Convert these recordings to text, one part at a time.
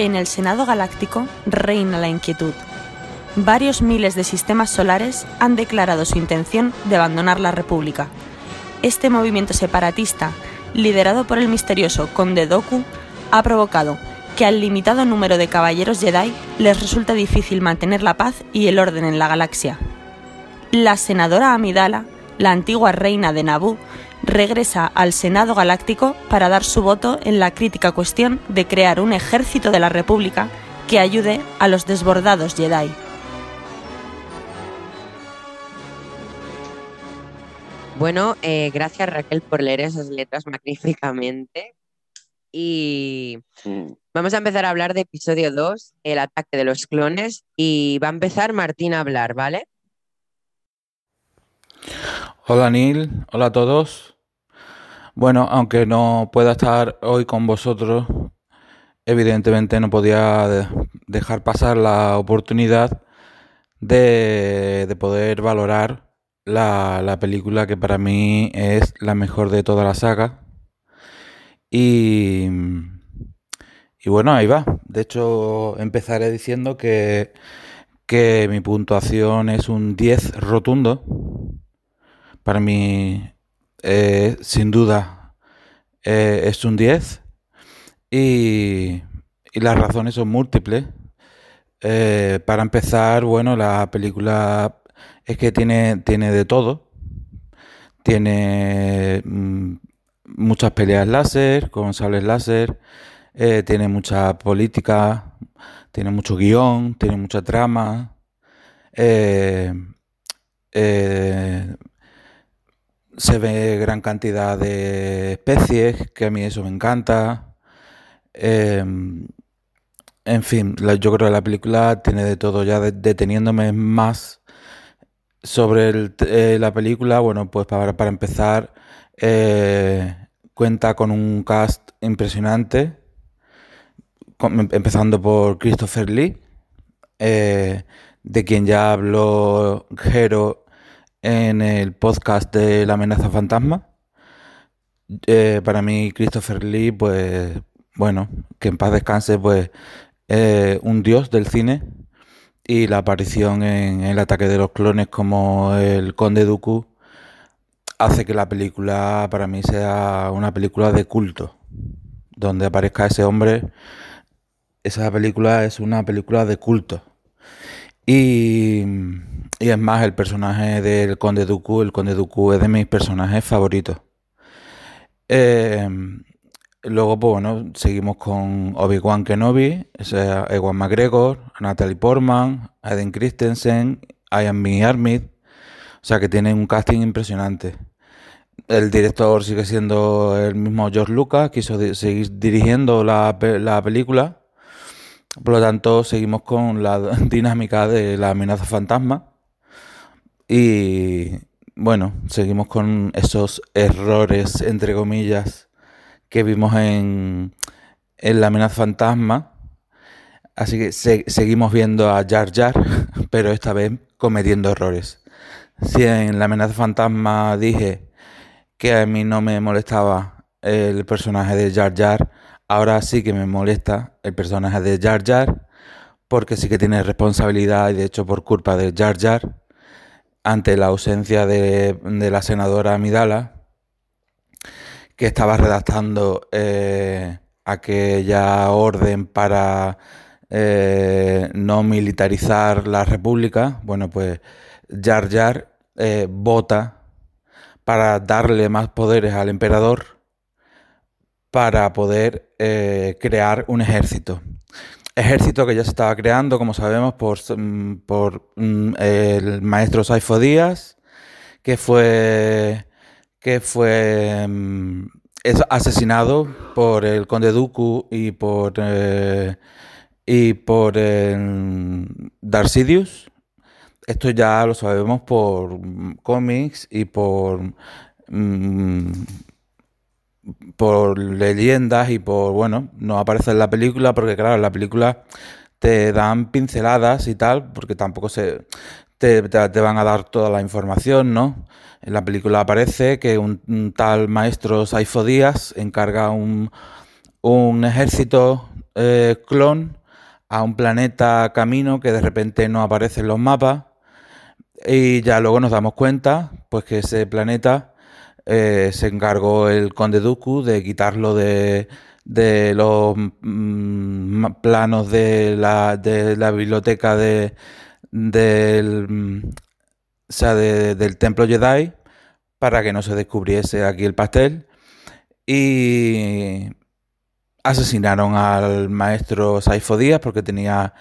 En el Senado Galáctico reina la inquietud. Varios miles de sistemas solares han declarado su intención de abandonar la República. Este movimiento separatista, liderado por el misterioso Conde Doku, ha provocado que al limitado número de caballeros Jedi les resulta difícil mantener la paz y el orden en la galaxia. La senadora Amidala, la antigua reina de Naboo, regresa al Senado Galáctico para dar su voto en la crítica cuestión de crear un ejército de la República que ayude a los desbordados Jedi. Bueno, eh, gracias Raquel por leer esas letras magníficamente. Y vamos a empezar a hablar de episodio 2, el ataque de los clones. Y va a empezar Martín a hablar, ¿vale? Hola Neil, hola a todos. Bueno, aunque no pueda estar hoy con vosotros, evidentemente no podía dejar pasar la oportunidad de, poder valorar la, película que para mí es la mejor de toda la saga. Y, y bueno, ahí va. De hecho, empezaré diciendo que, que mi puntuación es un 10 rotundo para mí, eh, sin duda, eh, es un 10 y, las razones son múltiples. Eh, para empezar, bueno, la película es que tiene, tiene de todo. Tiene mm, muchas peleas láser, con sables láser, tiene mucha política, tiene mucho guion, tiene mucha trama se ve gran cantidad de especies, que a mí eso me encanta. Em, en fin, yo creo que la película tiene de todo. Ya deteniéndome más sobre eh, la película, bueno, pues para, para empezar, eh, cuenta con un cast impresionante, em, empezando por Christopher Lee, eh, de quien ya habló Jero en el podcast de La amenaza fantasma. Eh, para mí, Christopher Lee, pues, bueno, que en paz descanse, pues, un dios del cine. Y la aparición en El ataque de los clones como el Conde Dooku hace que la película para mí sea una película de culto. Donde aparezca ese hombre, esa película es una película de culto. Y y es más, el personaje del Conde Dooku, el Conde Dooku es de mis personajes favoritos. Em, luego, pues bueno, seguimos con Obi-Wan Kenobi, Ewan McGregor, Natalie Portman, Aiden Christensen, Ian Me Armid. O sea que tienen un casting impresionante. El director sigue siendo el mismo George Lucas, quiso seguir dirigiendo la, la película. Por lo tanto, seguimos con la dinámica de la amenaza fantasma y bueno, seguimos con esos errores, entre comillas, que vimos en, en La amenaza fantasma. Así que seguimos viendo a Jar Jar, pero esta vez cometiendo errores. Si en La amenaza fantasma dije que a mí no me molestaba el personaje de Jar Jar, ahora sí que me molesta el personaje de Jar Jar, porque sí que tiene responsabilidad y de hecho por culpa de Jar Jar ante la ausencia de, la senadora Amidala, que estaba redactando eh, aquella orden para eh, no militarizar la República, bueno, pues Jar Jar eh, vota para darle más poderes al emperador para poder crear un ejército ejército que ya se estaba creando, como sabemos, por, mm, por mm, el maestro Saifo Díaz, que fue, que fue mm, asesinado por el conde Dooku y por, eh, y por Darcidius. Esto ya lo sabemos por cómics y por por leyendas y por, bueno, no aparece en la película porque, claro, en la película te dan pinceladas y tal, porque tampoco se te, van a dar toda la información, ¿no? En la película aparece que un, tal maestro Saifo Díaz encarga un, un ejército eh, clon a un planeta camino que de repente no aparece en los mapas y ya luego nos damos cuenta pues que ese planeta eh, se encargó el conde Dooku de quitarlo de, los mm, planos de la, de la biblioteca de, del, sea, del templo Jedi para que no se descubriese aquí el pastel. Y asesinaron al maestro Saifo Díaz porque tenía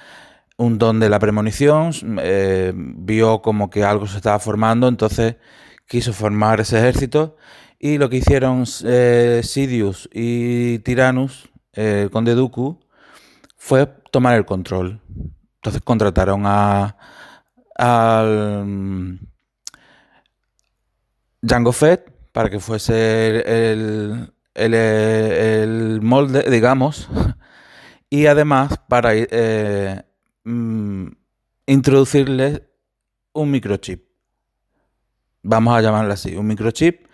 un don de la premonición, eh, vio como que algo se estaba formando, entonces quiso formar ese ejército y lo que hicieron eh, Sidious y Tyrannus, el eh, Dooku, fue tomar el control. Entonces contrataron a al mm, Django Fett para que fuese el, el, molde, digamos, y además para eh, mm, introducirle un microchip. Vamos a llamarlo así, un microchip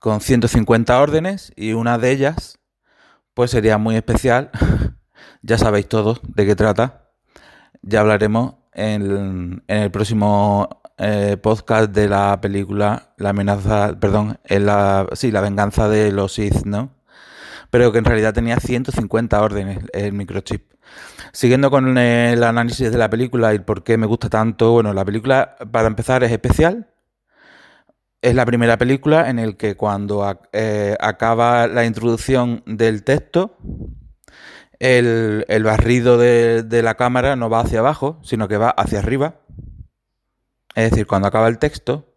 con 150 órdenes y una de ellas pues sería muy especial. ya sabéis todos de qué trata. Ya hablaremos en, el próximo eh, podcast de la película La amenaza, perdón, sí, la venganza de los Sith, ¿no? Pero que en realidad tenía 150 órdenes el microchip. Siguiendo con el análisis de la película y por qué me gusta tanto, bueno, la película para empezar es especial. Es la primera película en el que cuando eh, acaba la introducción del texto, el, barrido de, de, la cámara no va hacia abajo, sino que va hacia arriba. Es decir, cuando acaba el texto,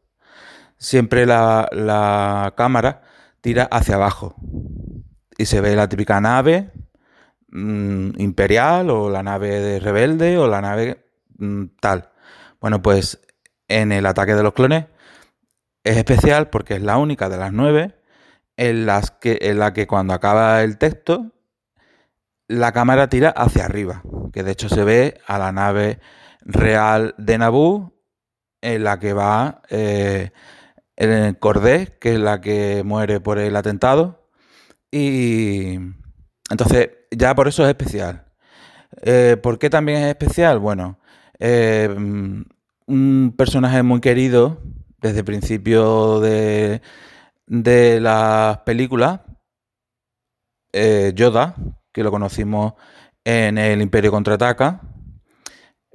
siempre la, cámara tira hacia abajo. Y se ve la típica nave mm, imperial o la nave de rebelde o la nave mm, tal. Bueno, pues en el ataque de los clones es especial porque es la única de las nueve en, las que, en la que cuando acaba el texto la cámara tira hacia arriba, que de hecho se ve a la nave real de Naboo en la que va eh, el Cordés, que es la que muere por el atentado. Y entonces, ya por eso es especial. Eh, ¿Por qué también es especial? Bueno, eh, un personaje muy querido desde el principio de, de las películas, Yoda, que lo conocimos en el Imperio Contraataca,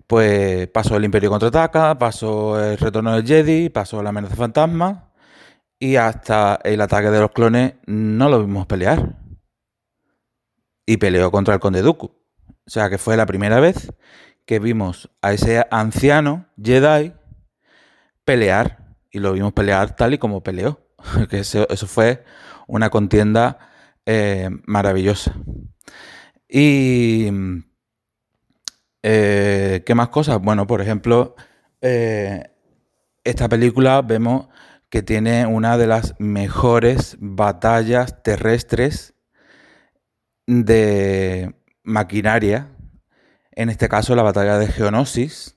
pues pasó el Imperio contraataca, pasó el retorno del Jedi, pasó la amenaza fantasma y hasta el ataque de los clones no lo vimos pelear. Y peleó contra el Conde Dooku. O sea que fue la primera vez que vimos a ese anciano Jedi pelear. Y lo vimos pelear tal y como peleó. que eso, fue una contienda eh, maravillosa. Y eh, ¿Qué más cosas? Bueno, por ejemplo, eh, esta película vemos que tiene una de las mejores batallas terrestres de maquinaria, en este caso la batalla de Geonosis,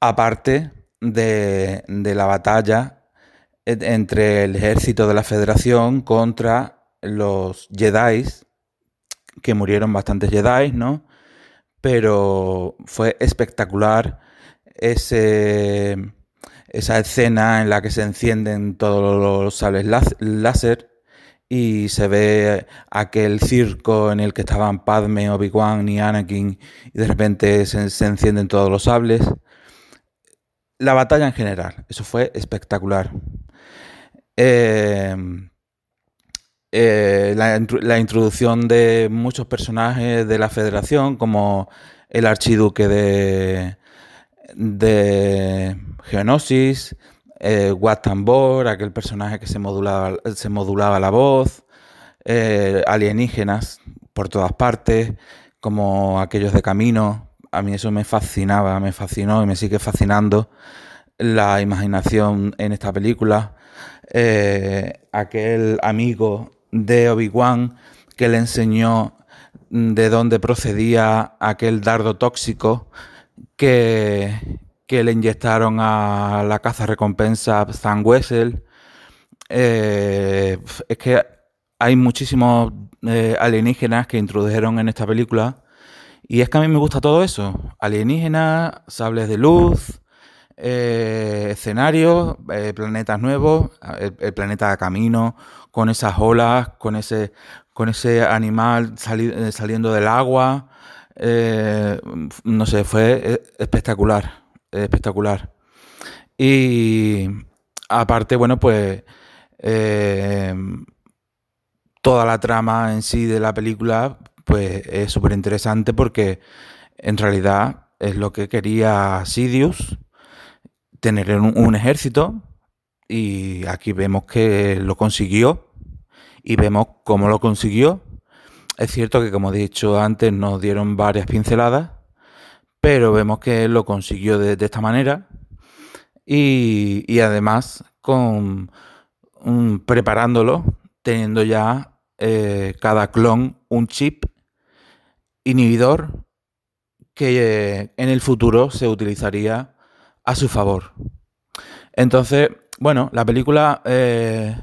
aparte de, de la batalla entre el ejército de la Federación contra los Jedi, que murieron bastantes Jedi, ¿no? pero fue espectacular ese, esa escena en la que se encienden todos los sables láser y se ve aquel circo en el que estaban Padme, Obi-Wan y Anakin y de repente se, encienden todos los sables. La batalla en general, eso fue espectacular. Eh, eh, la, introducción de muchos personajes de la federación, como el archiduque de, de Geonosis, eh, aquel personaje que se modulaba, se modulaba la voz, eh, alienígenas por todas partes, como aquellos de camino. A mí eso me fascinaba, me fascinó y me sigue fascinando la imaginación en esta película. Eh, aquel amigo de Obi-Wan que le enseñó de dónde procedía aquel dardo tóxico que, que le inyectaron a la caza recompensa Zan Wessel. Eh, es que hay muchísimos eh, alienígenas que introdujeron en esta película. Y es que a mí me gusta todo eso. Alienígenas, sables de luz, eh, escenarios, eh, planetas nuevos, el, planeta de camino, con esas olas, con ese, con ese animal saliendo del agua. no sé, fue espectacular, espectacular. Y aparte, bueno, pues toda la trama en sí de la película pues es súper interesante porque en realidad es lo que quería Sidious, tener un, ejército y aquí vemos que lo consiguió y vemos cómo lo consiguió. Es cierto que como he dicho antes nos dieron varias pinceladas, pero vemos que lo consiguió de, esta manera y, además con preparándolo, teniendo ya eh, cada clon un chip inhibidor que eh, en el futuro se utilizaría a su favor. Entonces, bueno, la película, eh,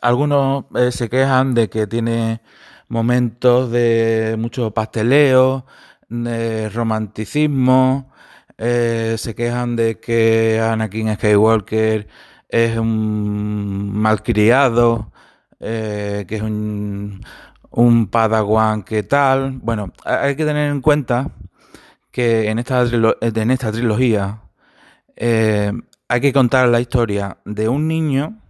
algunos se quejan de que tiene momentos de mucho pasteleo, de romanticismo, se quejan de que Anakin Skywalker es un malcriado, eh, que es un, un padawan que tal. Bueno, hay que tener en cuenta que en esta, en esta trilogía eh, hay que contar la historia de un niño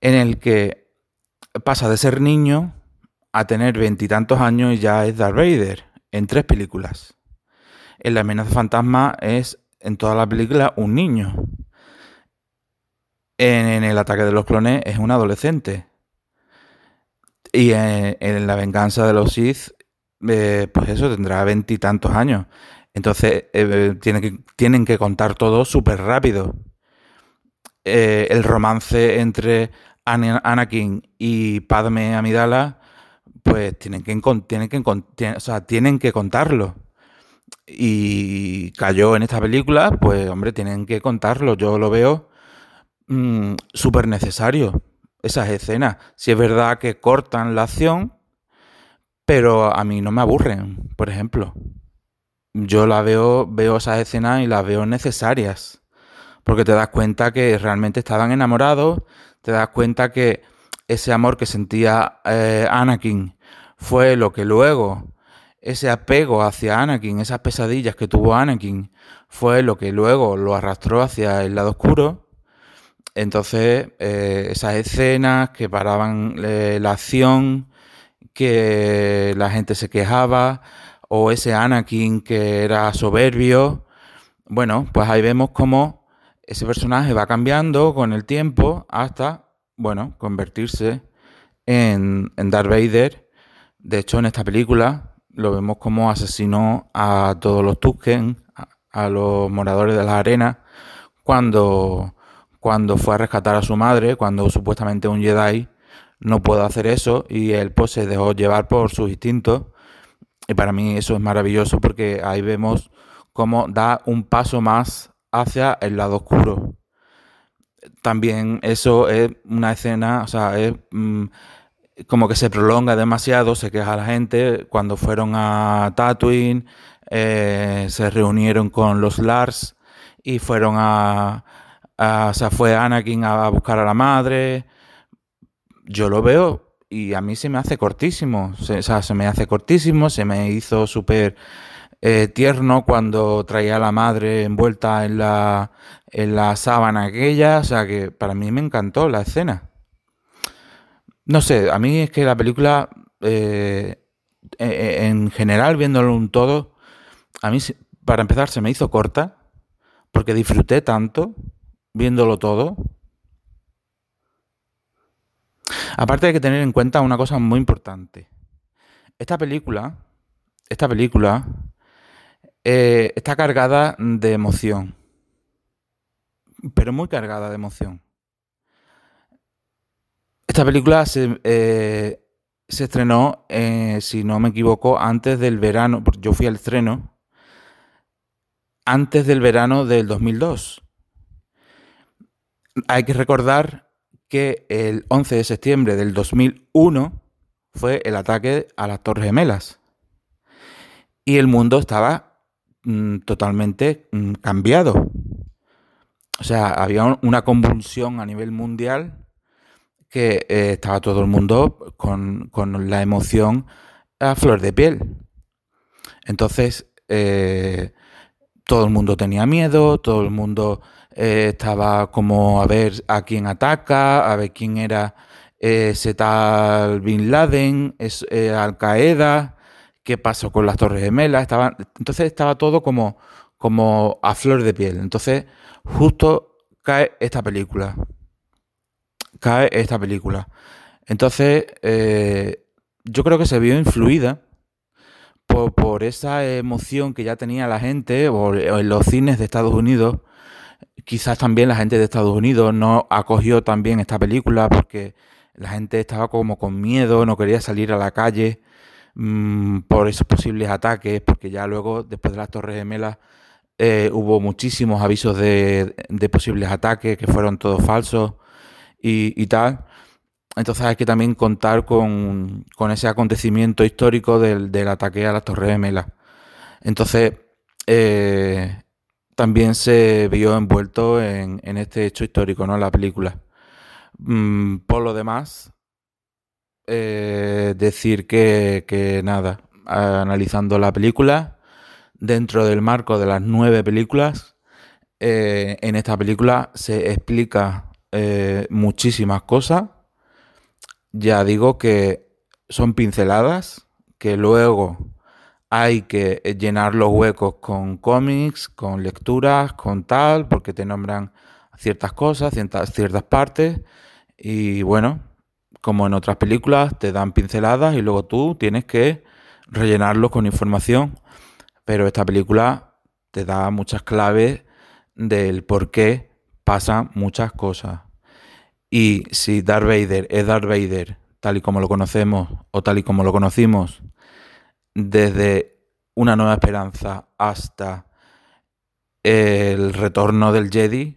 en el que pasa de ser niño a tener veintitantos años y ya es Darth Vader en tres películas. En La amenaza fantasma es en toda la película un niño en, el ataque de los clones es un adolescente. Y en, la venganza de los Sith, eh, pues eso, tendrá veintitantos años. Entonces, eh, que, tienen que contar todo súper rápido. Eh, el romance entre Anakin y Padme Amidala, pues tienen que, tienen que, tienen que contarlo. Y cayó en esta película, pues hombre, tienen que contarlo. Yo lo veo Mm, súper necesario esas escenas. Si es verdad que cortan la acción, pero a mí no me aburren, por ejemplo. Yo la veo, veo esas escenas y las veo necesarias. Porque te das cuenta que realmente estaban enamorados, te das cuenta que ese amor que sentía eh, Anakin fue lo que luego, ese apego hacia Anakin, esas pesadillas que tuvo Anakin, fue lo que luego lo arrastró hacia el lado oscuro entonces, eh, esas escenas que paraban eh, la acción, que la gente se quejaba, o ese Anakin que era soberbio, bueno, pues ahí vemos cómo ese personaje va cambiando con el tiempo hasta, bueno, convertirse en, en Darth Vader. De hecho, en esta película lo vemos como asesinó a todos los Tusken, a, a los moradores de la arena, cuando cuando fue a rescatar a su madre, cuando supuestamente un Jedi no puede hacer eso y él pues se dejó llevar por sus instintos. Y para mí eso es maravilloso porque ahí vemos cómo da un paso más hacia el lado oscuro. También eso es una escena, o sea, es mm, como que se prolonga demasiado, se queja la gente. Cuando fueron a Tatooine, eh, se reunieron con los Lars y fueron a, Ah, o sea, fue Anakin a buscar a la madre. Yo lo veo y a mí se me hace cortísimo. o sea, se me hace cortísimo, se me hizo súper eh, tierno cuando traía a la madre envuelta en la, en la sábana aquella. O sea, que para mí me encantó la escena. No sé, a mí es que la película, eh, e, e, en general, viéndolo un todo, a mí, para empezar, se me hizo corta, porque disfruté tanto viéndolo todo. Aparte hay que tener en cuenta una cosa muy importante. Esta película, esta película eh, está cargada de emoción, pero muy cargada de emoción. Esta película se, eh, estrenó, eh, si no me equivoco, antes del verano, porque yo fui al estreno, antes del verano del 2002 hay que recordar que el 11 de septiembre del 2001 fue el ataque a las Torres Gemelas. Y el mundo estaba mm, totalmente mm, cambiado. O sea, había una convulsión a nivel mundial que eh, estaba todo el mundo con, la emoción a flor de piel. Entonces, eh, todo el mundo tenía miedo, todo el mundo eh, estaba como a ver a quién ataca, a ver quién era ese tal Bin Laden, es, Al Qaeda, qué pasó con las Torres Gemelas. Estaba, entonces estaba todo como, como a flor de piel. Entonces, justo cae esta película cae esta película. Entonces, eh, yo creo que se vio influida por, esa emoción que ya tenía la gente en los cines de Estados Unidos. Quizás también la gente de Estados Unidos no acogió también esta película porque la gente estaba como con miedo, no quería salir a la calle mm, por esos posibles ataques, porque ya luego, después de las Torres Gemelas, eh, hubo muchísimos avisos de, posibles ataques que fueron todos falsos y, tal. Entonces hay que también contar con, ese acontecimiento histórico del, ataque a las Torres Gemelas. Entonces, eh, también se vio envuelto en, este hecho histórico, ¿no? La película. Mm, por lo demás, eh, decir que, nada, analizando la película, dentro del marco de las nueve películas, eh, en esta película se explica eh, muchísimas cosas. Ya digo que son pinceladas, que luego hay que llenar los huecos con cómics, con lecturas, con tal, porque te nombran ciertas cosas, ciertas, ciertas partes. Y bueno, como en otras películas, te dan pinceladas y luego tú tienes que rellenarlos con información. Pero esta película te da muchas claves del por qué pasan muchas cosas. Y si Darth Vader es Darth Vader, tal y como lo conocemos o tal y como lo conocimos, desde una nueva esperanza hasta el retorno del Jedi,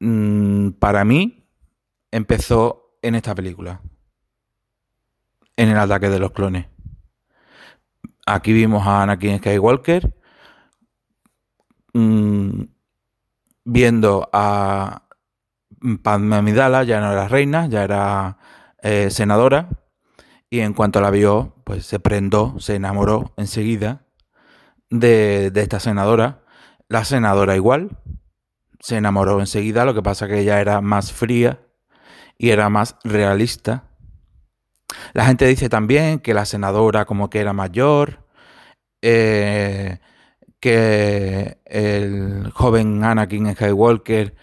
mm, para mí empezó en esta película, en el ataque de los clones. Aquí vimos a Anakin Skywalker mm, viendo a Padme Amidala, ya no era reina, ya era eh, senadora, y en cuanto la vio, pues se prendó, se enamoró enseguida de, esta senadora. La senadora igual, se enamoró enseguida, lo que pasa que ella era más fría y era más realista. La gente dice también que la senadora como que era mayor, eh, que el joven Anakin Skywalker,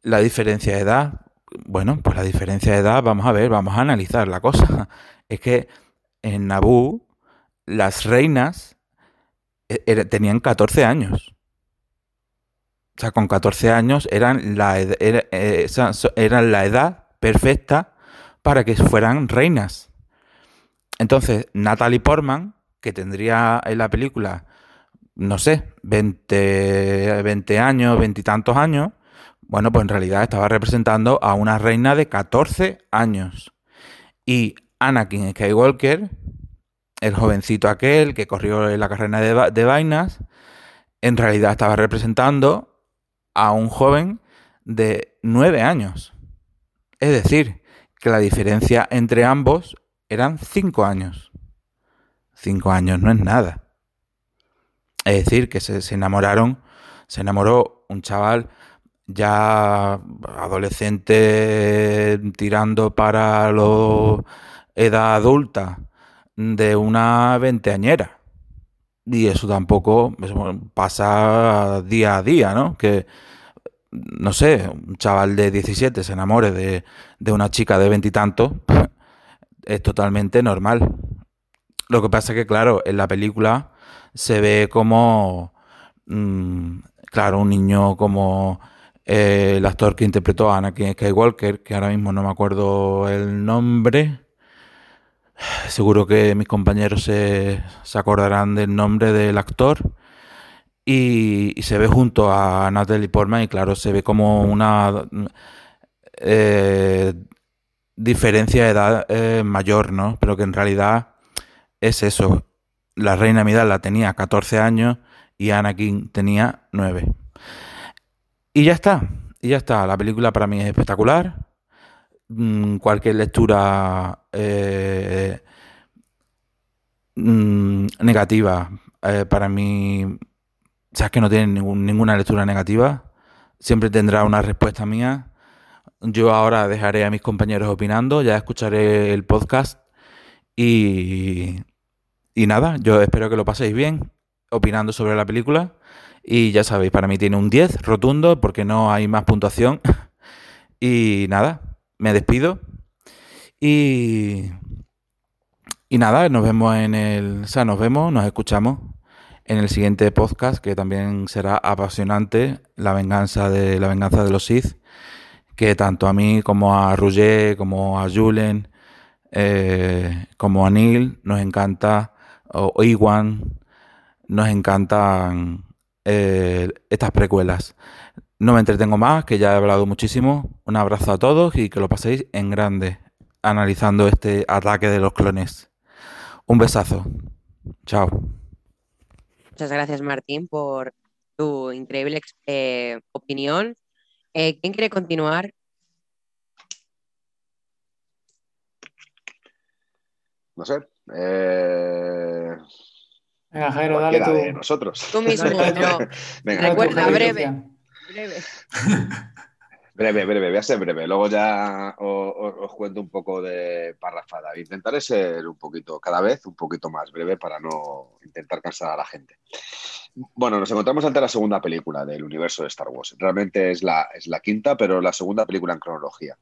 la diferencia de edad, bueno, pues la diferencia de edad, vamos a ver, vamos a analizar la cosa. Es que en Naboo las reinas e, tenían 14 años. O sea, con 14 años eran la, eh, eran la edad perfecta para que fueran reinas. Entonces, Natalie Portman, que tendría en la película no sé, 20, 20 años, veintitantos años, bueno, pues en realidad estaba representando a una reina de 14 años. Y Anakin Skywalker, el jovencito aquel que corrió en la carrera de, vainas, en realidad estaba representando a un joven de 9 años. Es decir, que la diferencia entre ambos eran 5 años. 5 años no es nada. Es decir, que se, enamoraron, se enamoró un chaval ya adolescente tirando para la edad adulta de una veinteañera. Y eso tampoco pasa día a día, ¿no? Que, no sé, un chaval de 17 se enamore de, de una chica de veintitantos, es totalmente normal. Lo que pasa es que, claro, en la película se ve como, mm, claro, un niño como eh, el actor que interpretó a Anakin Skywalker, que ahora mismo no me acuerdo el nombre. Seguro que mis compañeros se, acordarán del nombre del actor. Y, se ve junto a Natalie Portman y claro, se ve como una eh, diferencia de edad eh, mayor, ¿no? Pero que en realidad es eso. La reina Midala tenía 14 años y Anakin tenía 9. Y ya está, y ya está. La película para mí es espectacular. Mm, cualquier lectura eh, mm, negativa para mí, o sea, es que no tiene ninguna lectura negativa. Siempre tendrá una respuesta mía yo ahora dejaré a mis compañeros opinando, ya escucharé el podcast y, y nada, yo espero que lo paséis bien opinando sobre la película. Y ya sabéis, para mí tiene un 10 rotundo porque no hay más puntuación. Y nada, me despido. Y, y nada, nos vemos en el. O sea, nos vemos, nos escuchamos en el siguiente podcast que también será apasionante, la venganza de la venganza de los Sith que tanto a mí como a Roger, como a Julen, eh, como a Neil, nos encanta, o Iwan, nos encantan eh, estas precuelas. No me entretengo más, que ya he hablado muchísimo. Un abrazo a todos y que lo paséis en grande, analizando este ataque de los clones. Un besazo. Chao. Muchas gracias, Martín, por tu increíble eh, opinión eh, ¿Quién quiere continuar? No sé. Eh... Venga, Jairo, dale tú. De nosotros. Tú mismo, no. Venga, Recuerda, breve. Breve. breve, voy a ser breve. Luego ya os, os, cuento un poco de parrafada. Intentaré ser un poquito, cada vez un poquito más breve para no intentar cansar a la gente. Bueno, nos encontramos ante la segunda película del universo de Star Wars. Realmente es la, es la quinta, pero la segunda película en cronología.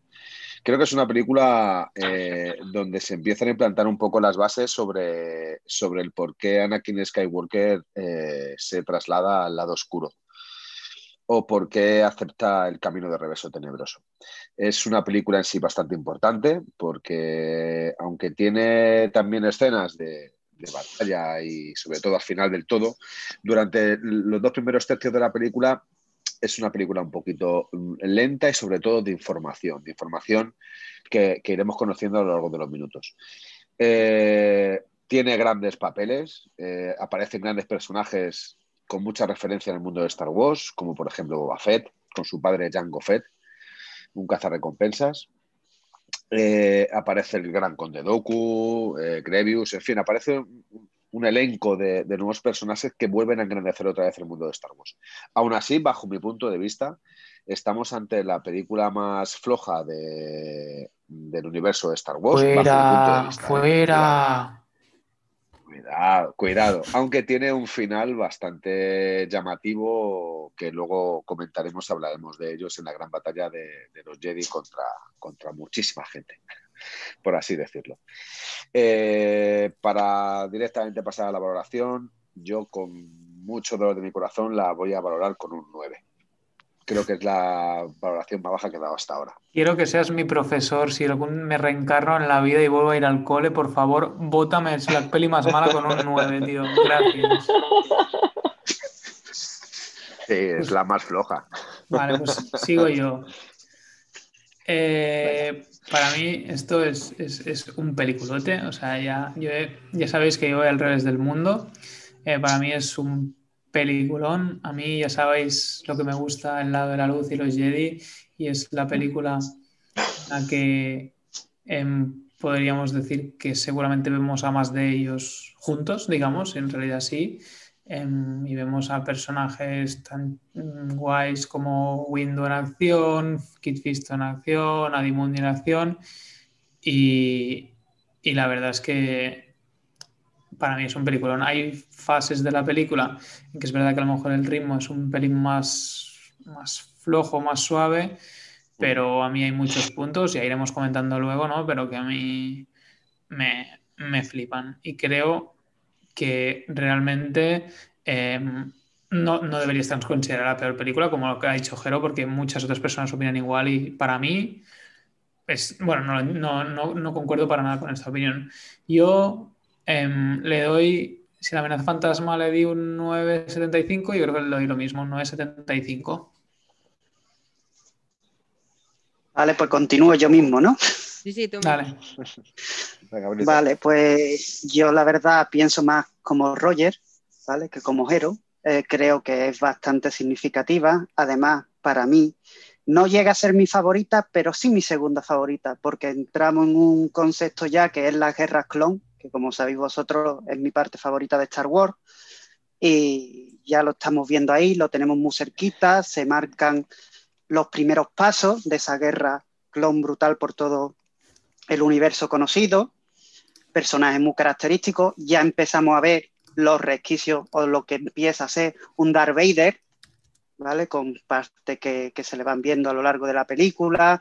Creo que es una película eh, donde se empiezan a implantar un poco las bases sobre, sobre el por qué Anakin Skywalker eh, se traslada al lado oscuro o por qué acepta el camino de reverso tenebroso. Es una película en sí bastante importante porque aunque tiene también escenas de, batalla y sobre todo al final del todo, durante los dos primeros tercios de la película es una película un poquito mm, lenta y sobre todo de información, de información que, iremos conociendo a lo largo de los minutos. Eh, tiene grandes papeles, eh, aparecen grandes personajes con mucha referencia en el mundo de Star Wars, como por ejemplo Boba Fett, con su padre Jango Fett, un cazarrecompensas. Eh, aparece el Gran Conde Doku, eh, Grevius, en fin, aparece un, elenco de, nuevos personajes que vuelven a engrandecer otra vez el mundo de Star Wars. Aún así, bajo mi punto de vista, estamos ante la película más floja del universo de Star Wars. Fuera, fuera. Cuidado, cuidado. Aunque tiene un final bastante llamativo que luego comentaremos, hablaremos de ellos en la gran batalla de, los Jedi contra, contra muchísima gente, por así decirlo. Eh, para directamente pasar a la valoración, yo con mucho dolor de mi corazón la voy a valorar con un 9 creo que es la valoración más baja que he dado hasta ahora. Quiero que seas mi profesor. Si algún me reencarno en la vida y vuelvo a ir al cole, por favor, bótame es la peli más mala con un 9, tío. Gracias. Sí, es la más floja. Vale, pues sigo yo. Eh, para mí esto es, un peliculote. O sea, ya, ya sabéis que yo voy al revés del mundo. Eh, para mí es un peliculón. A mí ya sabéis lo que me gusta, El lado de la luz y los Jedi, y es la película la que em, podríamos decir que seguramente vemos a más de ellos juntos, digamos, en realidad sí. Em, y vemos a personajes tan guays como Windu en acción, Kit Fisto en acción, Adimundi en acción. Y, y la verdad es que para mí es un peliculón. Hay fases de la película en que es verdad que a lo mejor el ritmo es un pelín más, más flojo, más suave, pero a mí hay muchos puntos, y iremos comentando luego, ¿no? Pero que a mí me, me flipan. Y creo que realmente em, no, no, debería estar considerada la peor película, como lo que ha dicho Jero, porque muchas otras personas opinan igual y para mí es, bueno, no, no, no, no concuerdo para nada con esta opinión. Yo Em, le doy, si la amenaza fantasma le di un 9,75, yo creo que le doy lo mismo, un 9,75. Vale, pues continúo yo mismo, ¿no? Sí, sí, tú. Dale. Bonito. Vale, pues yo la verdad pienso más como Roger, ¿vale? Que como Hero. Eh, creo que es bastante significativa. Además, para mí, no llega a ser mi favorita, pero sí mi segunda favorita, porque entramos en un concepto ya que es la guerra clon, que como sabéis vosotros es mi parte favorita de Star Wars. Y ya lo estamos viendo ahí, lo tenemos muy cerquita, se marcan los primeros pasos de esa guerra clon brutal por todo el universo conocido, personajes muy característicos, ya empezamos a ver los resquicios o lo que empieza a ser un Darth Vader, ¿vale? Con partes que, se le van viendo a lo largo de la película,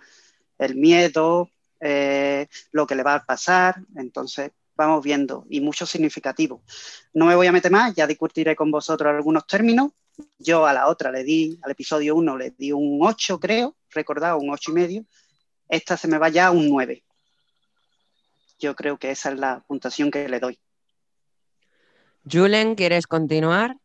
el miedo, eh, lo que le va a pasar, entonces vamos viendo y mucho significativo. No me voy a meter más, ya discutiré con vosotros algunos términos. Yo a la otra le di, al episodio 1 le di un 8 creo, recordado, un 8 y medio. Esta se me va ya a un 9. Yo creo que esa es la puntuación que le doy. Julen, ¿quieres continuar?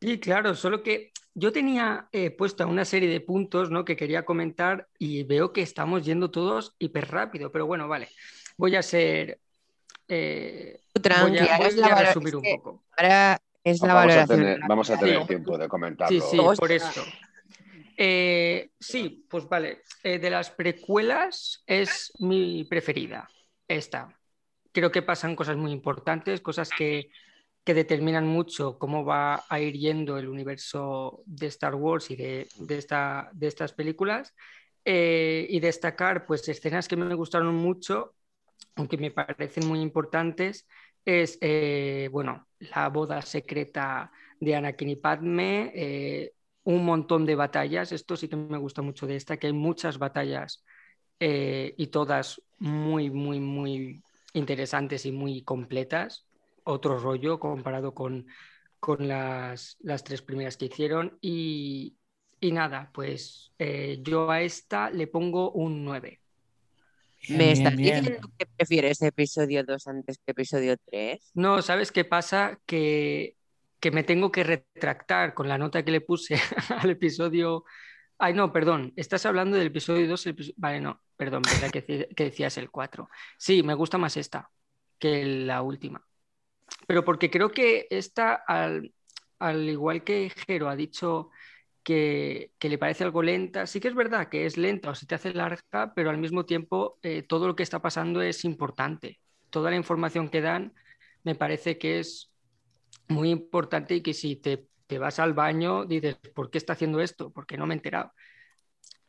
Sí, claro, solo que yo tenía eh, puesta una serie de puntos ¿no? que quería comentar y veo que estamos yendo todos hiper rápido, pero bueno, vale, voy a ser... eh, Tranqui, voy a, voy la a resumir un poco. Ahora es la vamos, a valoración. tener, vamos a tener Sí. tiempo de comentarlo. Sí, sí, por eso. Eh, sí, pues vale. Eh, de las precuelas es mi preferida. Esta. Creo que pasan cosas muy importantes, cosas que, que determinan mucho cómo va a ir yendo el universo de Star Wars y de, de esta, de estas películas. Eh, y destacar pues escenas que me gustaron mucho, aunque me parecen muy importantes, es eh, bueno, la boda secreta de Anakin y Padme, eh, un montón de batallas. Esto sí que me gusta mucho de esta, que hay muchas batallas eh, y todas muy, muy, muy interesantes y muy completas. Otro rollo comparado con, con las, las tres primeras que hicieron. Y, y nada, pues yo a esta le pongo un 9. Bien, ¿Me estás bien. diciendo que prefieres episodio 2 antes que episodio 3? No, ¿sabes qué pasa? Que, que me tengo que retractar con la nota que le puse al episodio. Ay, no, perdón, estás hablando del episodio 2. el episodio- Vale, no, perdón, verdad que, que decías el 4. Sí, me gusta más esta que la última. Pero porque creo que esta, al, al igual que Jero ha dicho que, le parece algo lenta, sí que es verdad que es lenta o se te hace larga, pero al mismo tiempo eh, todo lo que está pasando es importante. Toda la información que dan me parece que es muy importante y que si te, te vas al baño dices, ¿por qué está haciendo esto? Porque no me he enterado.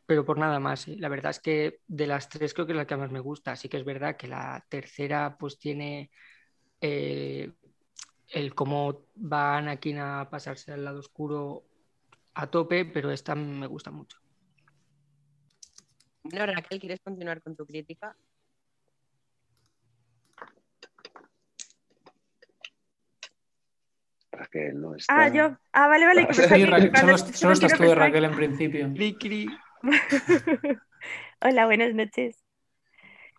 Pero por nada más, ¿eh? la verdad es que de las tres creo que es la que más me gusta. Así que es verdad que la tercera pues tiene eh, el cómo va Anakin a pasarse al lado oscuro a tope, pero esta me gusta mucho. Bueno, Raquel, ¿quieres continuar con tu crítica? Raquel no está. Ah, yo. Ah, vale, vale. Que Sí, Raquel, solo, solo estás tú Raquel en principio. Cri, cri. Hola, buenas noches.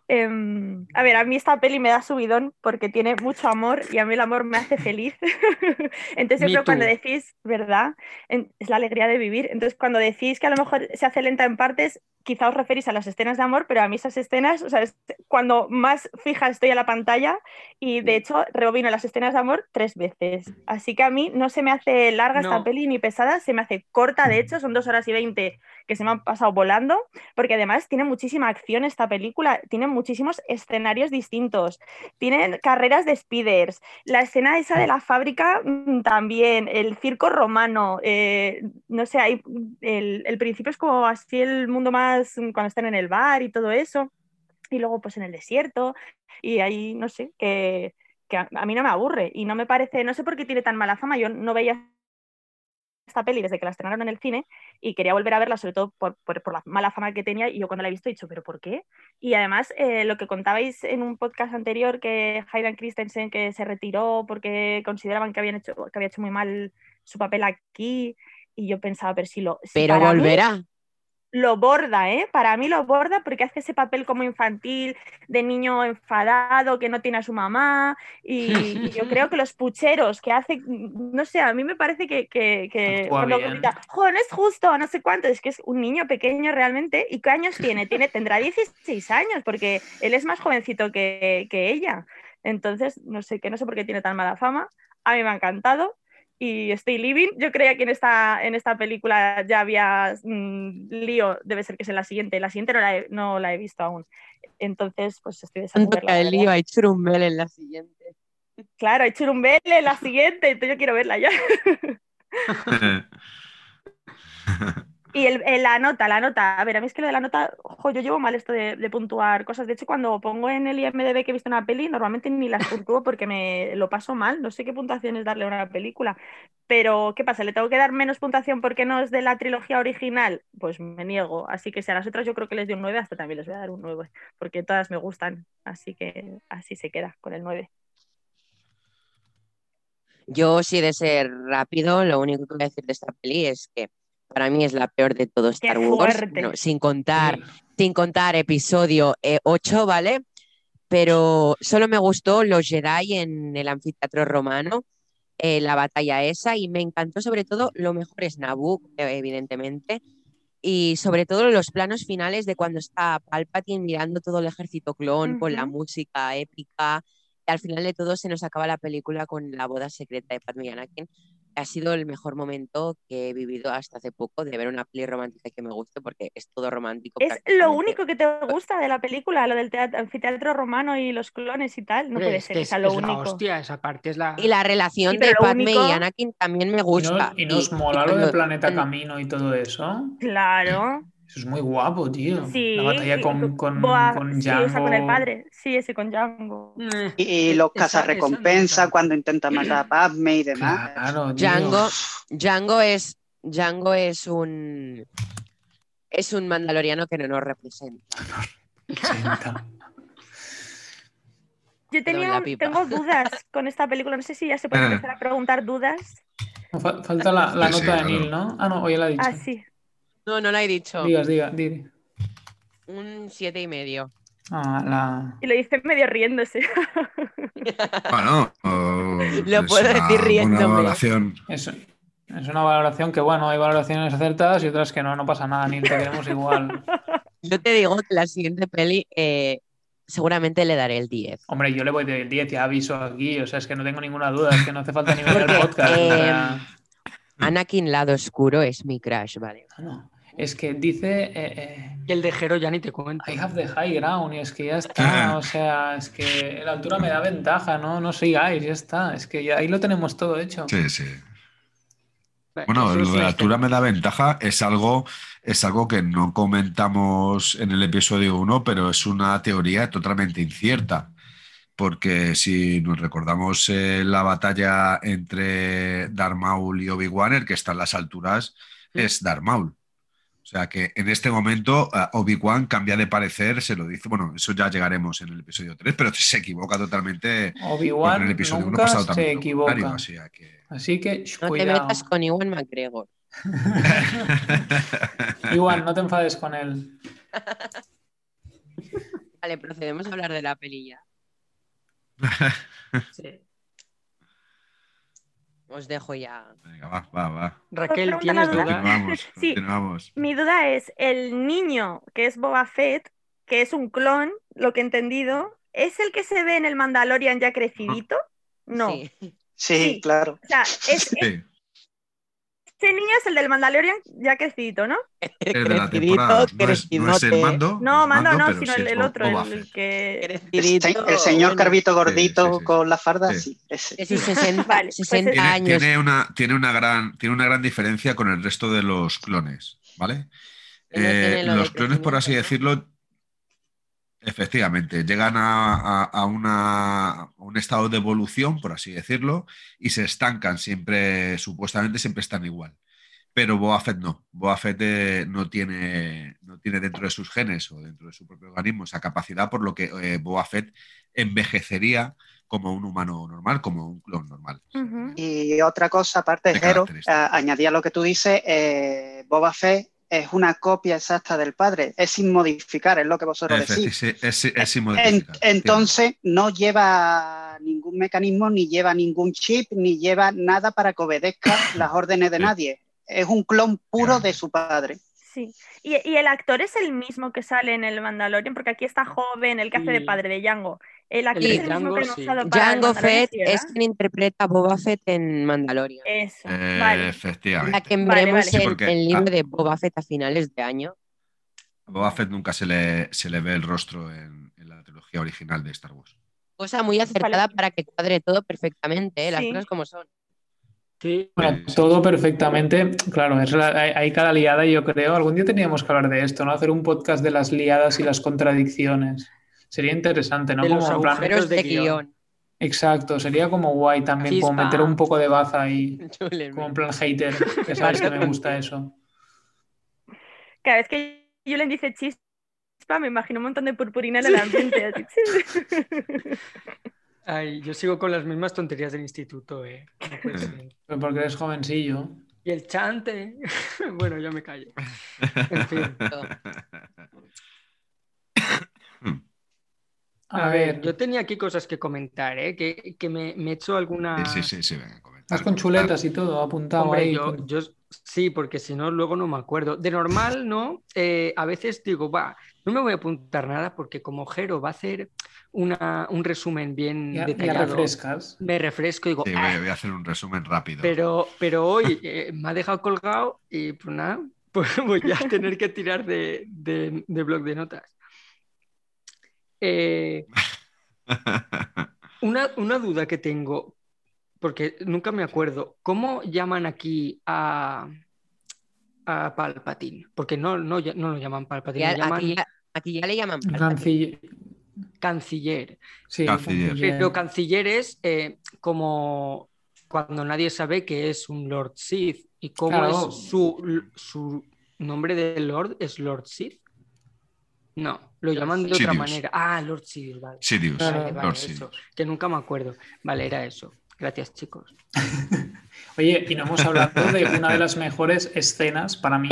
Em, a ver, a mí esta peli me da subidón porque tiene mucho amor y a mí el amor me hace feliz. Entonces siempre cuando decís, ¿verdad? Es la alegría de vivir. Entonces cuando decís que a lo mejor se hace lenta en partes, quizá os referís a las escenas de amor, pero a mí esas escenas, o sea, es cuando más fija estoy a la pantalla y de hecho rebobino las escenas de amor tres veces. Así que a mí no se me hace larga esta No. peli ni pesada, se me hace corta, de hecho, son dos horas y veinte que se me han pasado volando, porque además tiene muchísima acción esta película, tiene muchísimos escenarios distintos, tienen carreras de speeders, la escena esa de la fábrica mm, también, el circo romano, eh, no sé, hay, el, el principio es como así el mundo más mm, cuando están en el bar y todo eso, y luego pues en el desierto, y ahí no sé, que, que a, a mí no me aburre y no me parece, no sé por qué tiene tan mala fama, yo no veía esta peli desde que la estrenaron en el cine y quería volver a verla sobre todo por, por- por la mala fama que tenía y yo cuando la he visto he dicho, pero ¿por qué? Y además eh, lo que contabais en un podcast anterior que Hayden Christensen que se retiró porque consideraban que, habían hecho, que había hecho muy mal su papel aquí y yo pensaba, pero si lo... si Pero mí volverá. Lo borda, ¿eh? Para mí lo borda porque hace ese papel como infantil, de niño enfadado, que no tiene a su mamá. Y, y yo creo que los pucheros que hace, no sé, a mí me parece que, que, que cuando bien. grita, "Jo, no es justo, no sé cuánto, es que es un niño pequeño realmente. ¿Y qué años tiene? tiene tendrá 16 años, porque él es más jovencito que, que ella. Entonces, no sé, que no sé por qué tiene tan mala fama. A mí me ha encantado y estoy living. Yo creía que en esta, en esta película ya había mm, lío, debe ser que es en la siguiente. La siguiente no la he, no la he visto aún. Entonces, pues estoy deseando que verla, verdad. iba a churumbel en la siguiente. Claro, hay churumbel en la siguiente, entonces yo quiero verla ya. Y el, el- la nota, la nota. A ver, a mí es que lo de la nota, ojo, yo llevo mal esto de, de puntuar cosas. De hecho, cuando pongo en el IMDB que he visto una peli, normalmente ni las puntúo porque me lo paso mal. No sé qué puntuación es darle a una película. Pero, ¿qué pasa? ¿Le tengo que dar menos puntuación porque no es de la trilogía original? Pues me niego. Así que si a las otras yo creo que les doy un 9, hasta también les voy a dar un 9, porque todas me gustan. Así que así se queda con el 9. Yo, si de ser rápido, lo único que voy a decir de esta peli es que para mí es la peor de todo ¡Qué Star Wars, no, sin contar, sin contar episodio 8, ¿vale? Pero solo me gustó los Jedi en el anfiteatro romano, eh, la batalla esa, y me encantó sobre todo, lo mejor es Naboo, eh, evidentemente, y sobre todo los planos finales de cuando está Palpatine mirando todo el ejército clon con la música épica, y al final de todo se nos acaba la película con la boda secreta de Padme y Anakin. Ha sido el mejor momento que he vivido hasta hace poco de ver una peli romántica que me guste porque es todo romántico. Es lo único que te gusta de la película, lo del teatro, anfiteatro romano y los clones y tal. No puede es ser es, sea lo es la único. hostia, esa parte es la. Y la relación Sí, de Padme único- y Anakin también me ¿Y, no- gusta. y nos Y- mola y lo de cuando- Planeta cuando- Camino y todo eso? Claro. Eso es muy guapo, tío. Sí. La batalla con, con, Boa- con sí, o sea, con el Django. padre. Sí, ese con Django. Y, y los no está. cuando intenta matar a Padme y demás. Claro, tío. Django, Django es Django es un es un mandaloriano que no nos representa. Senta. Yo Perdón, tenía, tengo dudas con esta película. No sé si ya se puede Ah. empezar a preguntar dudas. Fa- Falta la, la Sí, sí, nota de. Neil, ¿no? Ah, no, hoy la he dicho. Ah, sí. No, no lo he dicho. Digas, diga, di. Un siete y medio. Ah, la... Y lo dice medio riéndose. Bueno, oh, Lo puedo decir riéndome. valoración. Es, es una valoración que, bueno, hay valoraciones acertadas y otras que no, no pasa nada, Neil, te queremos igual. Yo te digo que la siguiente peli eh, seguramente le daré el 10. Hombre, yo le voy de 10, ya aviso aquí, o sea, es que no tengo ninguna duda, es que no hace falta ni ver el podcast. sea, Anakin Lado Oscuro es mi crush, vale. no. Es que dice, eh, eh, Y el de Jero ya ni te cuento. I have the high ground, y es que ya está, o sea, es que la altura me da ventaja, ¿no? No sigáis, ya está, es que ya ahí lo tenemos todo hecho. Sí, sí. Bueno, lo de la altura me da ventaja, es algo, es algo que no comentamos en el episodio 1, pero es una teoría totalmente incierta. Porque si nos recordamos eh, la batalla entre Darth Maul y Obi-Wan, el que está en las alturas es Darth Maul. O sea que en este momento eh, Obi-Wan cambia de parecer, se lo dice, bueno, eso ya llegaremos en el episodio 3, pero se equivoca totalmente. porque en Obi-Wan el episodio 1 nunca pasado se también equivoca. así que... Así que, shh, No te metas con Iwan McGregor. Igual, no te enfades con él. Vale, procedemos a hablar de la peli ya. Sí. Os dejo ya. Venga, va, va, va. Raquel, ¿tienes duda? Continuamos, Sí. continuamos. Mi duda es, el niño que es Boba Fett, que es un clon, lo que he entendido, ¿es el que se ve en el Mandalorian ya crecidito? No. Sí. Sí, Sí. claro. O sea, es, Sí, ese niño es el del Mandalorian ya crecidito, ¿no? el de la Crecidito, temporada. No es, no es el crecidote. mando. No, es mando no, sino sí el, el otro, el, el que... El, Crecidito, se- el señor Carvito gordito sí, sí. con la farda, Sí. sí, ese. que sí, 60, Vale, pues 60 es- Tiene, años. tiene una, tiene, una gran, tiene una gran diferencia con el resto de los clones, ¿vale? Eh, tiene los clones, por así decirlo, efectivamente, llegan a, a- a una- a un estado de evolución, por así decirlo, y se estancan siempre, supuestamente siempre están igual. Pero Boba Fett no. Boba Fett eh, no, tiene, no tiene dentro de sus genes o dentro de su propio organismo esa capacidad, por lo que eh, Boba Fett envejecería como un humano normal, como un clon normal. Y otra cosa, aparte, De Jero, a- añadía lo que tú dices, eh, Boba Fett es una copia exacta del padre, es sin modificar, es lo que vosotros decís. sí, es, es sin En- modificar. entonces no lleva ningún mecanismo, ni lleva ningún chip, ni lleva nada para que obedezca las órdenes de nadie. Es un clon puro de su padre. Sí. Y, y el actor es el mismo que sale en el Mandalorian, porque aquí está joven, el que hace de padre de Django. El actor es el mismo Django, que han sí. usado para el Jango Mandalorian, Fett es quien interpreta a Boba Fett en Mandalorian. Eso, Eh, vale. Efectivamente. La que Vale, veremos vale. El libro ah. de Boba Fett a finales de año. A Boba Fett nunca se le, se le ve el rostro en, en la trilogía original de Star Wars. Cosa muy acertada para que cuadre todo perfectamente, ¿eh? las Sí. cosas como son. Sí, Bueno, todo perfectamente, claro, es la- hay, hay cada liada yo creo, algún día teníamos que hablar de esto, ¿no? Hacer un podcast de las liadas y las contradicciones. Sería interesante, ¿no? De los Como en plan- agujeros de de guion. guion. Exacto, sería como guay también, como Chispa. meter un poco de baza ahí, Chulen. como en plan hater, que sabes que me gusta eso. Cada vez que Julen dice chispa, me imagino un montón de purpurina en el ambiente. así. Ay, yo sigo con las mismas tonterías del instituto, eh. Pero porque eres jovencillo. Y el chante. bueno, ya me callo. En fin. A ver, Yo tenía aquí cosas que comentar, ¿eh? Que, que me, me he hecho alguna. Sí, sí, sí, sí, venga, comentar, vas con chuletas y todo apuntado Hombre, ahí. yo, yo sí, porque si no, luego no me acuerdo. De normal, ¿no? Eh, a veces digo, va, no me voy a apuntar nada porque como Jero va a hacer una, un resumen bien Ya, ya detallado, refrescas. me refresco y digo, Sí, "Ah", voy, voy a hacer un resumen rápido. pero, pero hoy eh, me ha dejado colgado y pues nada, pues voy a tener que tirar de, de, de blog de notas. Eh, una, una duda que tengo, porque nunca me acuerdo, ¿cómo llaman aquí a, a Palpatine? Porque no, no, no lo llaman Palpatine, Ya- lo llaman aquí, aquí ya le llaman. Canciller. canciller. Sí, Canciller. Pero canciller es eh, como cuando nadie sabe que es un Lord Sith y cómo Claro. es su, su nombre de Lord es Lord Sith. No, lo llaman de otra Sidious. manera. Ah, Lord Sith, vale. Vale, vale, Lord eso, Sidious. que nunca me acuerdo. Vale, era eso. Gracias, chicos. Oye, y no hemos hablado de una de las mejores escenas para mí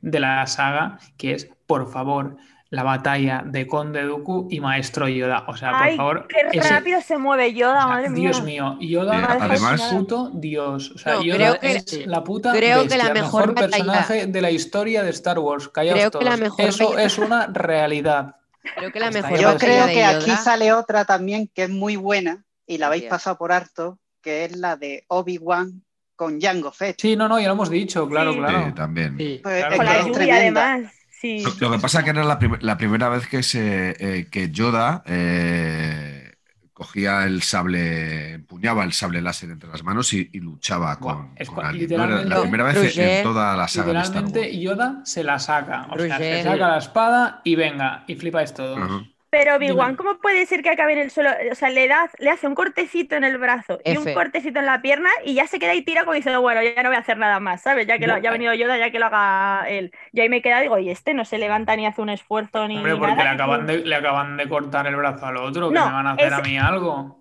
de la saga, que es, por favor, la batalla de Conde Dooku y Maestro Yoda. O sea, por Ay, favor, qué ese- rápido se mueve Yoda, o sea, madre mía. Dios mío, Yoda Eh, es además- puto Dios. O sea, No, Yoda creo que- es la puta creo que bestia, la mejor batalla- personaje de la historia de Star Wars. Callaos Creo que la todos. mejor Eso batalla- es una realidad. Creo que la mejor Yo creo que aquí sale otra también que es muy buena y la habéis pasado por harto, que es la de Obi-Wan con Jango Fett. Sí, no, no, ya lo hemos dicho, claro, Sí. claro. Sí, también. Sí. Pues, Claro, es Con que la claro. es lluvia, además. Sí. Lo, lo que pasa es que era la, prim- la primera vez que, se, eh, que Yoda eh, cogía el sable, empuñaba el sable láser entre las manos y, y luchaba con, es con cua- alguien. No era la literalmente- primera vez Roger, en toda la saga de Star Literalmente Wars. Yoda se la saca. O sea, se saca la espada y venga, y flipáis todos. Ujú. Pero Obi-Wan, Dime. ¿cómo puede ser que acabe en el suelo? O sea, le, da, le hace un cortecito en el brazo y un cortecito en la pierna y ya se queda ahí tira como diciendo, bueno, ya no voy a hacer nada más, ¿sabes? Ya que lo- ya ha venido Yoda, ya que lo haga él. Y ahí me queda, digo, y este no se levanta ni hace un esfuerzo ni Hombre, porque nada. le acaban, de, le acaban de cortar el brazo al otro, que No, me van a hacer a mí algo.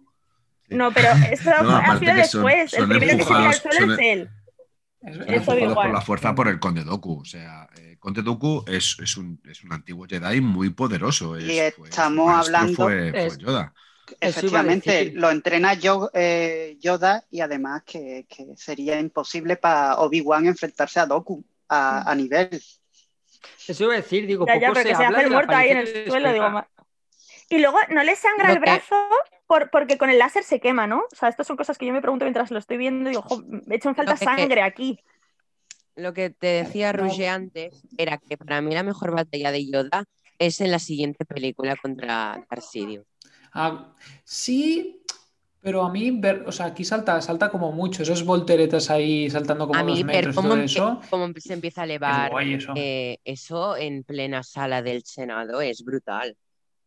No, pero eso No, ha sido que son- después. son el primero que se tira al suelo son- es él. Eso empujados igual. por la fuerza por el Conde Dooku. O sea, eh, Conde Dooku es, es, un, es un antiguo Jedi muy poderoso. Es- Y estamos hablando- Fue, fue Es- Yoda. Eso iba a Efectivamente, lo entrena Yo- eh, Yoda y además que, que sería imposible para Obi-Wan enfrentarse a Doku a, a nivel. Eso iba a decir, digo, Ya, poco se se habla hace de muerto ahí en el suelo, digo, Y luego no le sangra el que- brazo por- porque con el láser se quema, ¿no? O sea, estas son cosas que yo me pregunto mientras lo estoy viendo. Digo, jo, me he hecho en falta sangre aquí. Lo que te decía No. Ruge antes era que para mí la mejor batalla de Yoda es en la siguiente película contra Darth Sidious. Ah, sí, pero a mí, ver, o sea, aquí salta, salta como mucho, esos volteretas ahí saltando como A mí dos ver metros y cómo, todo empie- eso. cómo se empieza a elevar eso. eh, eso en plena sala del Senado es brutal.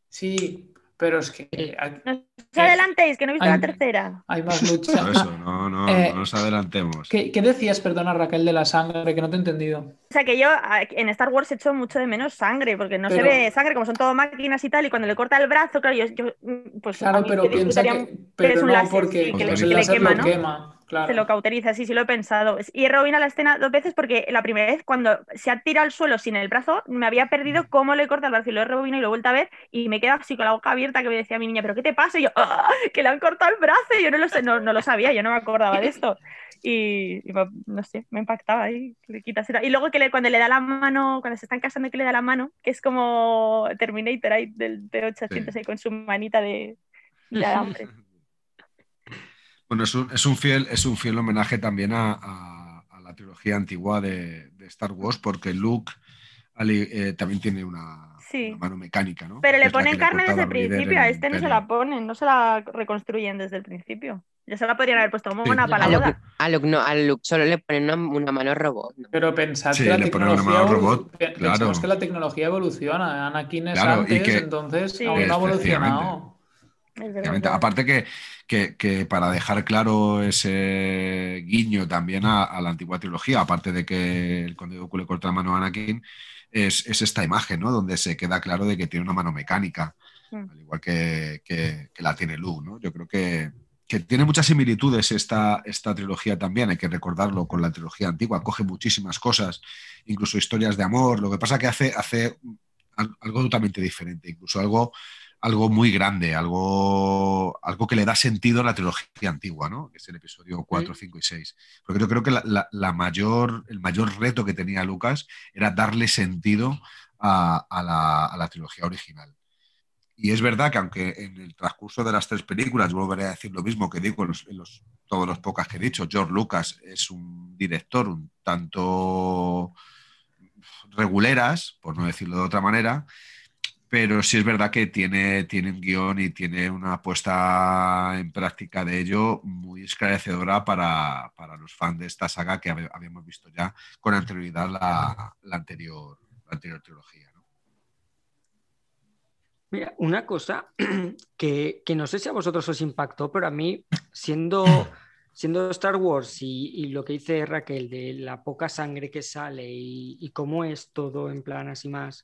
Sí, pero es que hay, No os adelantéis, que no he visto la tercera. hay más lucha. Eso, no, no, Eh, no nos adelantemos. ¿Qué, qué decías, perdona Raquel, de la sangre? Que no te he entendido. O sea, que yo en Star Wars echo mucho de menos sangre, porque no se ve sangre, como son todo máquinas y tal, y cuando le corta el brazo, claro, yo, yo, pues a Claro, mí pero que piensa que, es pero un no, láser, porque sí, que le- que quema, ¿no? quema. Se lo cauteriza, sí, sí lo he pensado. Y he a la escena dos veces porque la primera vez cuando se ha tirado al suelo sin el brazo, me había perdido cómo le corta el brazo y lo he rebobinado y lo he vuelto a ver y me queda así con la boca abierta que me decía mi niña, ¿pero qué te pasa? Y yo, ¡Ah! que le han cortado el brazo y yo no lo sé, no, lo sabía, yo no me acordaba de esto. Y, no sé, me impactaba ahí, le Y luego que le, cuando le da la mano, cuando se están casando que le da la mano, que es como Terminator ahí del T800 ahí con su manita de, de alambre. Bueno, es un, fiel, es un fiel homenaje también a, la trilogía antigua de, Star Wars, porque Luke eh, también tiene una, mano mecánica, ¿no? Pero le ponen carne desde el principio, a este no se la ponen, no se la reconstruyen desde el principio. Ya se la podrían haber puesto como una para a Luke, no, a Luke solo le ponen una, mano robot. Pero pensad que la tecnología robot, claro. que la tecnología evoluciona. Anakin es antes, entonces aún no ha evolucionado. Aparte que, que, para dejar claro ese guiño también a, la antigua trilogía, aparte de que el conde Dooku le corta la mano a Anakin, es, esta imagen, ¿no? Donde se queda claro de que tiene una mano mecánica, mm. al igual que, la tiene Luke, ¿no? Yo creo que, tiene muchas similitudes esta, esta trilogía también, hay que recordarlo con la trilogía antigua, coge muchísimas cosas, incluso historias de amor, lo que pasa que hace, hace algo totalmente diferente, incluso algo algo muy grande, algo, algo que le da sentido a la trilogía antigua, ¿no? que es el episodio 4, 5 y 6. Porque yo creo que la, mayor, el mayor reto que tenía Lucas era darle sentido a, la, trilogía original. Y es verdad que aunque en el transcurso de las tres películas, volveré a decir lo mismo que digo en, los, todos los pocas que he dicho, George Lucas es un director un tanto reguleras, por no decirlo de otra manera, pero sí es verdad que tiene, tiene un guion y tiene una puesta en práctica de ello muy esclarecedora para, los fans de esta saga que habíamos visto ya con anterioridad la, la anterior, la anterior trilogía. Mira, una cosa que, no sé si a vosotros os impactó, pero a mí, siendo, siendo Star Wars y, lo que dice Raquel de la poca sangre que sale y, y cómo es todo en plan así más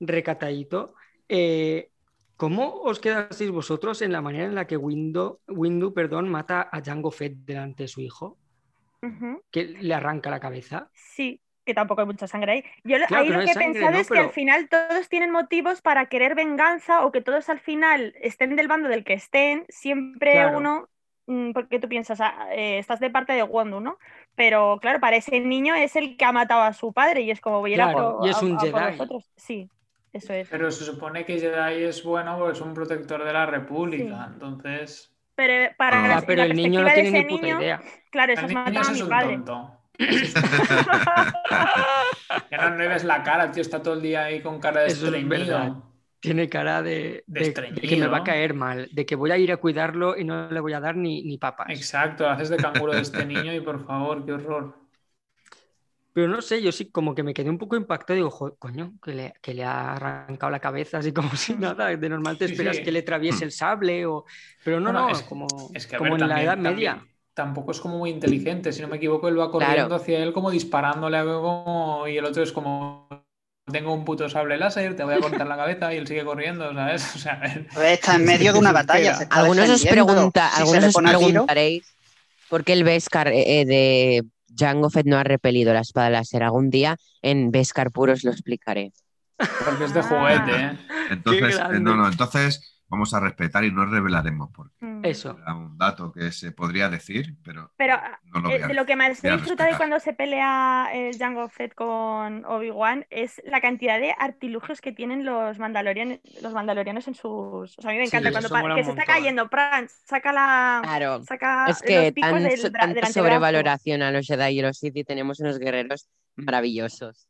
recatadito. Eh, ¿Cómo os quedasteis vosotros en la manera en la que Windu, Windu perdón, mata a Jango Fett delante de su hijo? Que le arranca la cabeza. Sí, que tampoco hay mucha sangre ahí. Yo ahí lo que he pensado es que al final todos tienen motivos para querer venganza o que todos al final estén del bando del que estén, siempre uno, mm, porque tú piensas, ah, eh, estás de parte de Windu, ¿no? Pero claro, para ese niño es el que ha matado a su padre y es como voy a ir a por, y es un Jedi. Sí. Eso es. Pero se supone que Jedi es bueno porque es un protector de la República, entonces. Pero para ah, pero el niño no tiene ni puta idea. Claro, eso es matar a mi padre. Tonto. ya no le ves la cara, tío, está todo el día ahí con cara de estreñido. Tiene cara de, de, que me va a caer mal, de que voy a ir a cuidarlo y no le voy a dar ni, ni papas. Exacto, haces de canguro de este niño y por favor, qué horror. Pero no sé, yo sí como que me quedé un poco impactado y digo, coño, que le, que le, ha arrancado la cabeza así como si nada. De normal te esperas que le traviese el sable o... Pero no, no, es, como, como en la Edad Media. Tampoco es como muy inteligente, si no me equivoco, él va corriendo hacia él como disparándole como... y el otro es como tengo un puto sable láser, te voy a cortar la cabeza y él sigue corriendo, ¿sabes? O sea, está en medio de una batalla. algunos os, pregunta, algunos os preguntaréis por qué el Beskar eh, de Jango Fett no ha repelido la espada láser algún día, en Beskar Puros lo explicaré. Porque es de juguete, ¿eh? Entonces, no, no, entonces vamos a respetar y no revelaremos porque mm. eso. un dato que se podría decir pero, pero lo eh, de lo que más he disfrutado cuando se pelea el eh, Jango Fett con Obi-Wan es la cantidad de artilugios que tienen los mandalorianos los mandalorianos en sus o sea a mí me encanta cuando que se está cayendo Pran, saca la claro. saca es que los tanta sobrevaloración a los Jedi y los Sith y tenemos unos guerreros maravillosos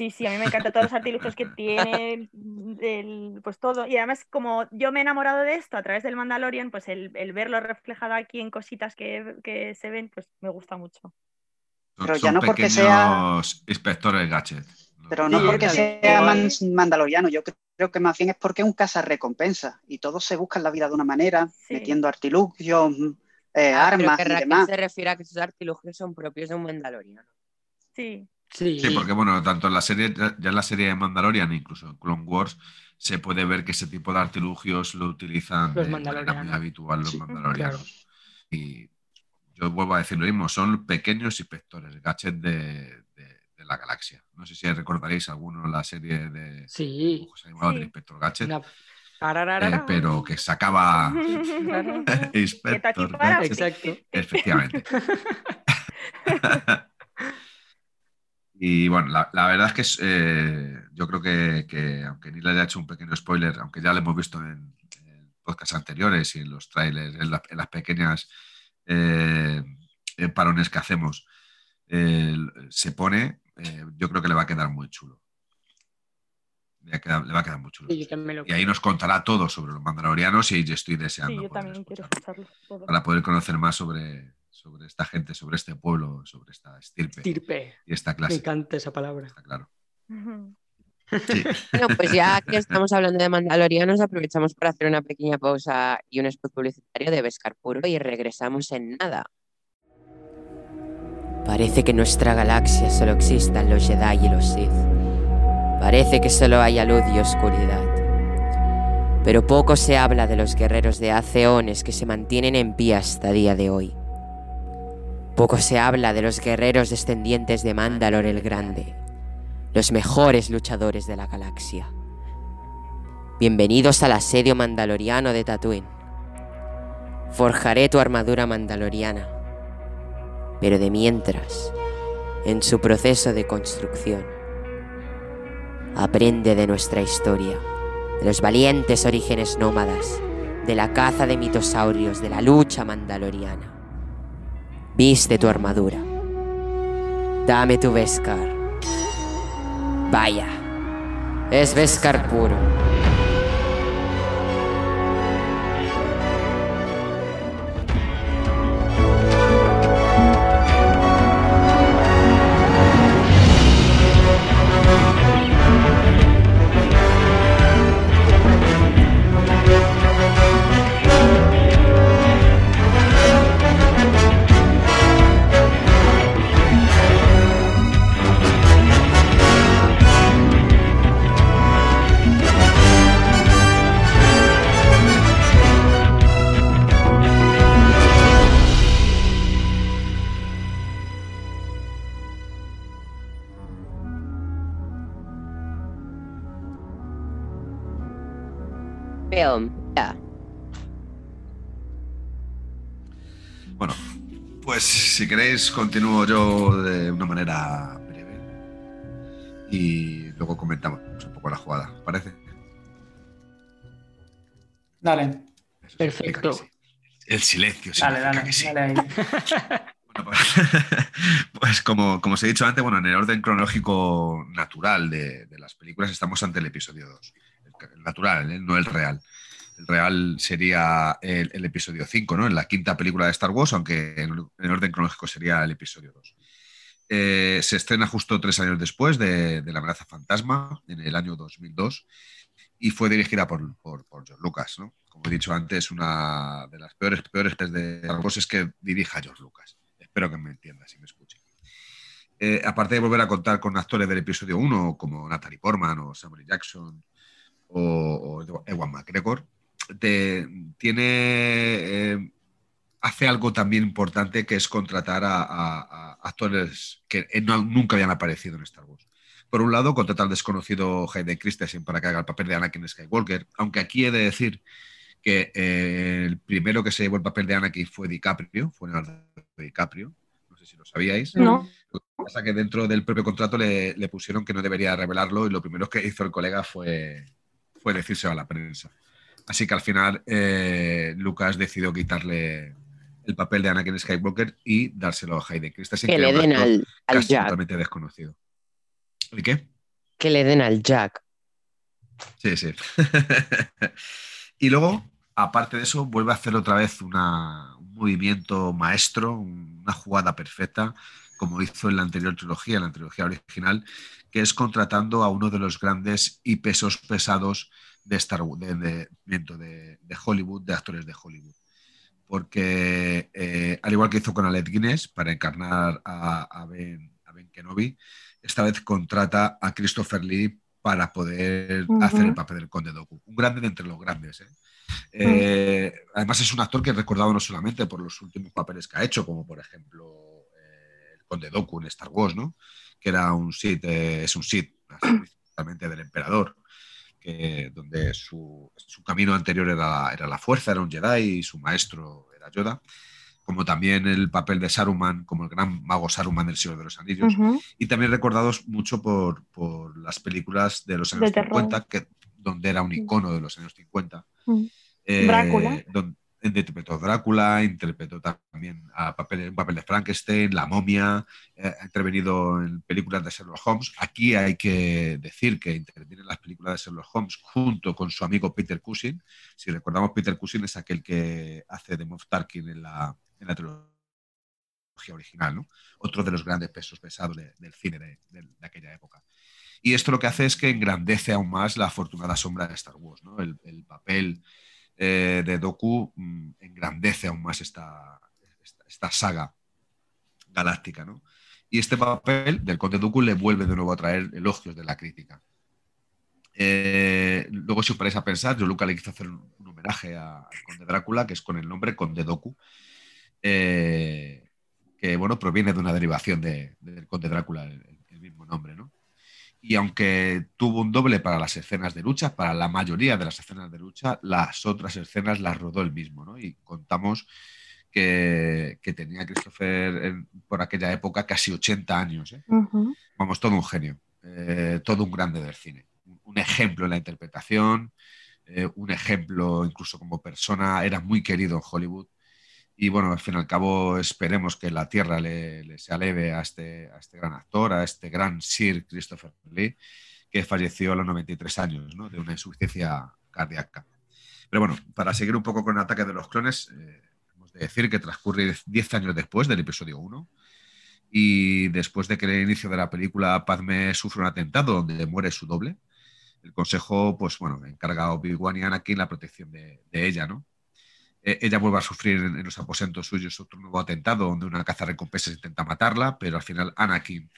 Sí, sí, a mí me encantan todos los artilugios que tiene, pues todo. Y además, como yo me he enamorado de esto a través del Mandalorian, pues el, verlo reflejado aquí en cositas que, se ven, pues me gusta mucho. Pero ya no porque sea. Inspectores gadget. Pero no porque sea mandaloriano, yo creo que más bien es porque es un recompensa y todos se buscan la vida de una manera, metiendo artilugios, eh, ah, armas. Pero que y demás. se refiere a que esos artilugios son propios de un mandaloriano. Sí. Sí. porque bueno, tanto en la serie, ya en la serie de Mandalorian, incluso en Clone Wars, se puede ver que ese tipo de artilugios lo utilizan los de manera muy habitual los mandalorianos. Y yo vuelvo a decir lo mismo, son pequeños inspectores, gadgets de, de, la galaxia. No sé si recordaréis alguno la serie de sí. del Inspector Gadget. Eh, pero que sacaba Inspector Gadget. Exacto. Efectivamente. y bueno, la, verdad es que eh, yo creo que, aunque ni le haya hecho un pequeño spoiler, aunque ya lo hemos visto en, en podcasts anteriores y en los trailers, en, las pequeñas eh, parones que hacemos, se pone, yo creo que le va a quedar muy chulo. Le, va a quedar muy chulo. y ahí nos contará todo sobre los mandalorianos y yo estoy deseando. Para poder conocer más sobre, sobre esta gente, sobre este pueblo, sobre esta estirpe. Estirpe. Y esta clase. Me encanta esa palabra. Está claro. Bueno, pues ya que estamos hablando de mandalorianos, aprovechamos para hacer una pequeña pausa y un spot publicitario de Vescar Puro y regresamos en nada. Parece que en nuestra galaxia solo existan los Jedi y los Sith. Parece que solo haya luz y oscuridad. Pero poco se habla de los guerreros de hace que se mantienen en pie hasta día de hoy. Poco se habla de los guerreros descendientes de Mandalor el Grande, los mejores luchadores de la galaxia. Bienvenidos al asedio mandaloriano de Tatooine. Forjaré tu armadura mandaloriana, pero de mientras, en su proceso de construcción, aprende de nuestra historia, de los valientes orígenes nómadas, de la caza de mitosaurios, de la lucha mandaloriana. Viste tu armadura. Dame tu Vescar. Vaya, es Vescar puro. Bueno, pues si queréis continúo yo de una manera breve y luego comentamos un poco la jugada, ¿parece? Dale. Perfecto. El silencio. Dale, dale, dale pues, pues, como, como os he dicho antes, bueno, en el orden cronológico natural de, de las películas estamos ante el episodio 2. El natural, ¿eh? no el real. El real sería el, episodio 5, ¿no? En la quinta película de Star Wars, aunque en, en orden cronológico sería el episodio 2. Eh, se estrena justo tres años después de, La amenaza fantasma, en el año 2002, y fue dirigida por, por, George Lucas, ¿no? Como he dicho antes, una de las peores, peores de Star Wars es que dirija George Lucas. Espero que me entienda, si me escuche. Eh, aparte de volver a contar con actores del episodio 1, como Natalie Portman o Samuel Jackson o, o Ewan McGregor, tiene, eh, hace algo también importante que es contratar a, actores que nunca habían aparecido en Star Wars. Por un lado, contratar al desconocido Hayden Christensen para que haga el papel de Anakin Skywalker, aunque aquí he de decir que eh, el primero que se llevó el papel de Anakin fue DiCaprio, fue Leonardo DiCaprio, no sé si lo sabíais. No. Lo que pasa que dentro del propio contrato le, pusieron que no debería revelarlo y lo primero que hizo el colega fue, fue decirse a la prensa. Así que al final eh, Lucas decidió quitarle el papel de Anakin Skywalker y dárselo a Hayden Christensen, que, le den al, Jack. totalmente desconocido. ¿Y qué? Que le den al Jack. Sí, sí. y luego, aparte de eso, vuelve a hacer otra vez un movimiento maestro, una jugada perfecta, como hizo en la anterior trilogía, en la trilogía original, que es contratando a uno de los grandes y pesos pesados de, Star, de, de, de, Hollywood, de actores de Hollywood. Porque, eh, al igual que hizo con Alec Guinness para encarnar a, ben, a ben Kenobi, esta vez contrata a Christopher Lee para poder hacer el papel del Conde Doku. Un grande de entre los grandes. ¿eh? Eh, además es un actor que he recordado no solamente por los últimos papeles que ha hecho, como por ejemplo Conde Doku en Star Wars, ¿no? que era un Sith, es un Sith, principalmente del emperador, que, donde su, su camino anterior era, era, la fuerza, era un Jedi y su maestro era Yoda como también el papel de Saruman, como el gran mago Saruman del Señor de los Anillos, y también recordados mucho por, por, las películas de los años 50, que, donde era un icono de los años 50. Eh, Drácula. Donde interpretó Drácula, interpretó también a papel, un papel de Frankenstein, La momia, eh, ha intervenido en películas de Sherlock Holmes. Aquí hay que decir que interviene en las películas de Sherlock Holmes junto con su amigo Peter Cushing. Si recordamos, Peter Cushing es aquel que hace de Moff Tarkin en la, en trilogía original, ¿no? otro de los grandes pesos pesados del cine de, aquella época. Y esto lo que hace es que engrandece aún más la afortunada sombra de Star Wars. ¿no? El, papel eh, de Doku mm, engrandece aún más esta, esta, saga galáctica. ¿no? Y este papel del Conde Dooku le vuelve de nuevo a traer elogios de la crítica. Eh, luego, si os paráis a pensar, yo Luca le quiso hacer un, homenaje al Conde Drácula, que es con el nombre Conde Doku, eh, que bueno, proviene de una derivación del Conde Drácula, el, mismo nombre, ¿no? Y aunque tuvo un doble para las escenas de lucha, para la mayoría de las escenas de lucha, las otras escenas las rodó él mismo, ¿no? Y contamos que, tenía Christopher por aquella época casi 80 años. ¿eh? Vamos, todo un genio, eh, todo un grande del cine. Un ejemplo en la interpretación, un ejemplo incluso como persona, era muy querido en Hollywood. Y bueno, al fin y al cabo esperemos que la tierra le, se aleve a este, a este gran actor, a este gran Sir Christopher Lee, que falleció a los 93 años ¿no? de una insuficiencia cardíaca. Pero bueno, para seguir un poco con el ataque de los clones, eh, hemos de decir que transcurre 10 años después del episodio 1 y después de que el inicio de la película Padme sufre un atentado donde muere su doble, el consejo, pues bueno, encarga a Obi-Wan y Anakin la protección de ella, ¿no? Eh, ella vuelve a sufrir en, los aposentos suyos otro nuevo atentado donde una caza recompensas intenta matarla, pero al final Anakin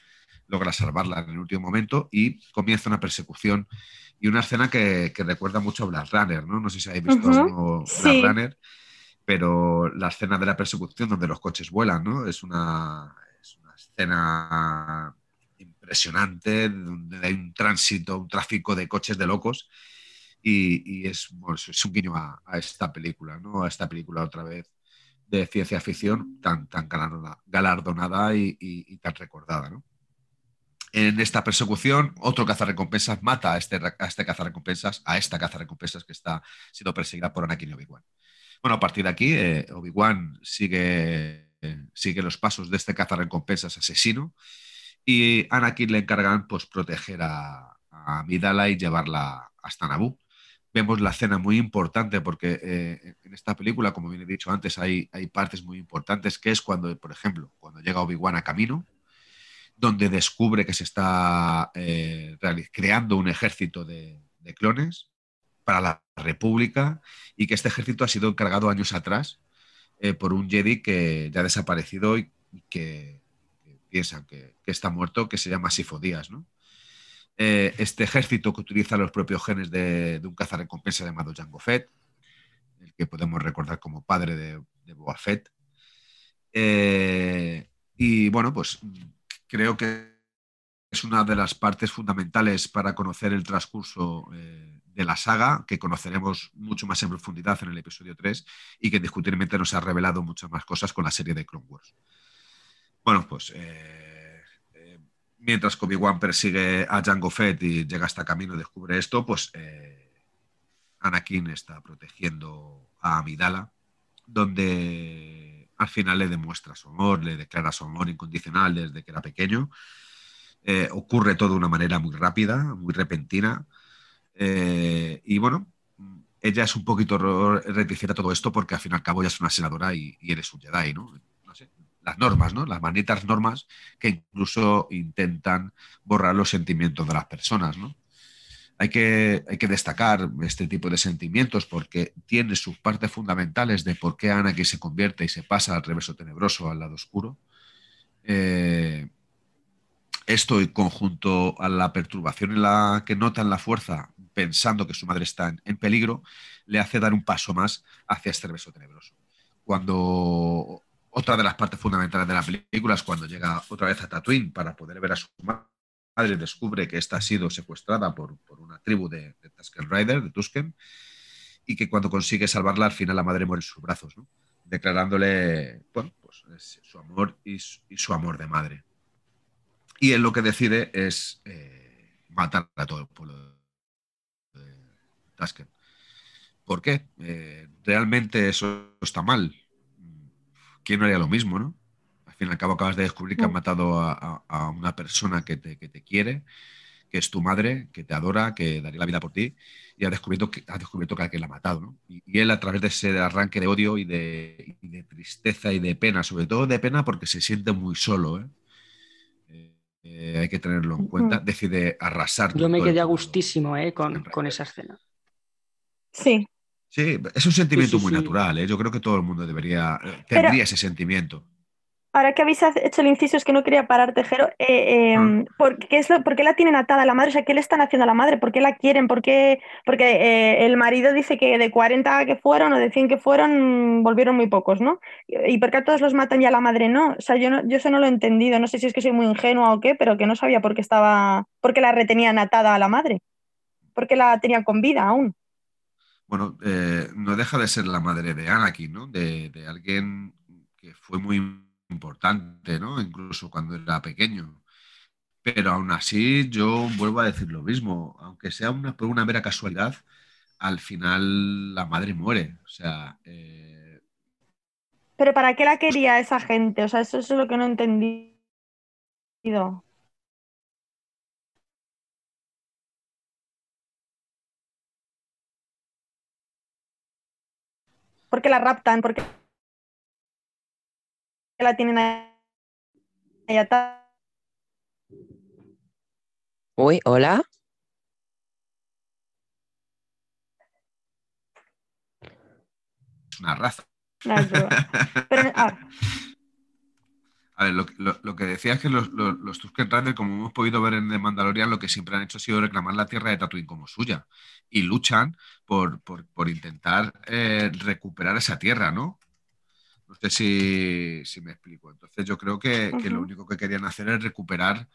logra salvarla en el último momento y comienza una persecución y una escena que, recuerda mucho a Blade Runner, ¿no? No sé si habéis visto Blade Runner, pero la escena de la persecución donde los coches vuelan, ¿no? Es una, es una escena impresionante donde hay un tránsito, un tráfico de coches de locos y, es, es, un guiño a, esta película, ¿no? A esta película otra vez de ciencia ficción tan, tan galardonada y, tan recordada, ¿no? En esta persecución, otro cazarrecompensas mata a este, a este cazarrecompensas, a esta cazarrecompensas que está siendo perseguida por Anakin y Obi-Wan. Bueno, a partir de aquí, eh, Obi-Wan sigue, sigue los pasos de este cazarrecompensas asesino y Anakin le encargan pues, proteger a, a Midala y llevarla hasta Naboo vemos la escena muy importante porque eh, en esta película, como bien he dicho antes, hay, hay partes muy importantes, que es cuando, por ejemplo, cuando llega Obi-Wan a camino, donde descubre que se está eh, creando un ejército de, clones para la República y que este ejército ha sido encargado años atrás eh, por un Jedi que ya ha desaparecido y, que, piensan que, está muerto, que se llama Sifo-Dyas, ¿no? Eh, este ejército que utiliza los propios genes de, un cazarrecompensa llamado Jango Fett, el que podemos recordar como padre de, de Boba Fett. Eh, y bueno, pues creo que es una de las partes fundamentales para conocer el transcurso eh, de la saga, que conoceremos mucho más en profundidad en el episodio 3 y que discutiblemente nos ha revelado muchas más cosas con la serie de Clone Wars. Bueno, pues mientras que Obi-Wan persigue a Jango Fett y llega hasta camino y descubre esto, pues eh, Anakin está protegiendo a Amidala, donde al final le demuestra su amor, le declara su amor incondicional desde que era pequeño. Eh, ocurre todo de una manera muy rápida, muy repentina. Eh, y bueno, ella es un poquito reticente a todo esto porque al fin y al cabo ya es una senadora y, y eres un Jedi, ¿no? Las normas, ¿no? Las malditas normas que incluso intentan borrar los sentimientos de las personas, ¿no? Hay que, hay que destacar este tipo de sentimientos porque tiene sus partes fundamentales de por qué Anakin se convierte y se pasa al reverso tenebroso, al lado oscuro. Eh, esto y conjunto a la perturbación en la que nota en la fuerza, pensando que su madre está en, peligro, le hace dar un paso más hacia este beso tenebroso. Cuando otra de las partes fundamentales de la película es cuando llega otra vez a Tatooine para poder ver a su madre, descubre que esta ha sido secuestrada por, una tribu de, de Tusken Rider, de Tusken, y que cuando consigue salvarla, al final la madre muere en sus brazos, declarándole bueno, pues, su amor y su, amor de madre. Y él lo que decide es eh, matar a todo el pueblo de Tusken. ¿Por qué? Eh, realmente eso está mal. ¿Quién no haría lo mismo, no? Al fin y al cabo acabas de descubrir que han matado a, una persona que te, que te quiere, que es tu madre, que te adora, que daría la vida por ti, y ha descubierto que, ha descubierto que alguien la ha matado. ¿no? Y, él, a través de ese arranque de odio y de, tristeza y de pena, sobre todo de pena porque se siente muy solo, ¿eh? Eh, eh, hay que tenerlo en cuenta, decide arrasar. Yo me quedé a gustísimo con, con, esa escena. Sí. Sí, es un sentimiento muy natural. Yo creo que todo el mundo debería, tendría ese sentimiento. Ahora que habéis hecho el inciso, es que no quería parar, Tejero. Eh, em, ah. ¿por, qué es lo, la tienen atada a la madre? O sea, ¿qué le están haciendo a la madre? ¿Por qué la quieren? ¿Por qué? Porque eh, el marido dice que de 40 que fueron o de 100 que fueron, volvieron muy pocos, ¿no? ¿Y por qué a todos los matan y a la madre no? O sea, yo, no, yo eso no lo he entendido. No sé si es que soy muy ingenua o qué, pero que no sabía por qué estaba, por qué la retenían atada a la madre. ¿Por qué la tenían con vida aún? Bueno, eh, no deja de ser la madre de Anakin, ¿no? de alguien que fue muy importante, ¿no? Incluso cuando era pequeño. Pero aún así, yo vuelvo a decir lo mismo, aunque sea una, por una mera casualidad, al final la madre muere. O sea. Eh, Pero ¿para qué la quería esa gente? O sea, eso es lo que no he entendido. ¿Por qué la raptan? ¿Por qué la tienen ahí atada. Uy, hola. Una raza. Ah. A ver, lo, que decía es que los, los, Tusken Raiders, como hemos podido ver en The Mandalorian, lo que siempre han hecho ha sido reclamar la tierra de Tatooine como suya. Y luchan por, intentar eh, recuperar esa tierra, ¿no? No sé si, me explico. Entonces yo creo que, lo único que querían hacer es recuperar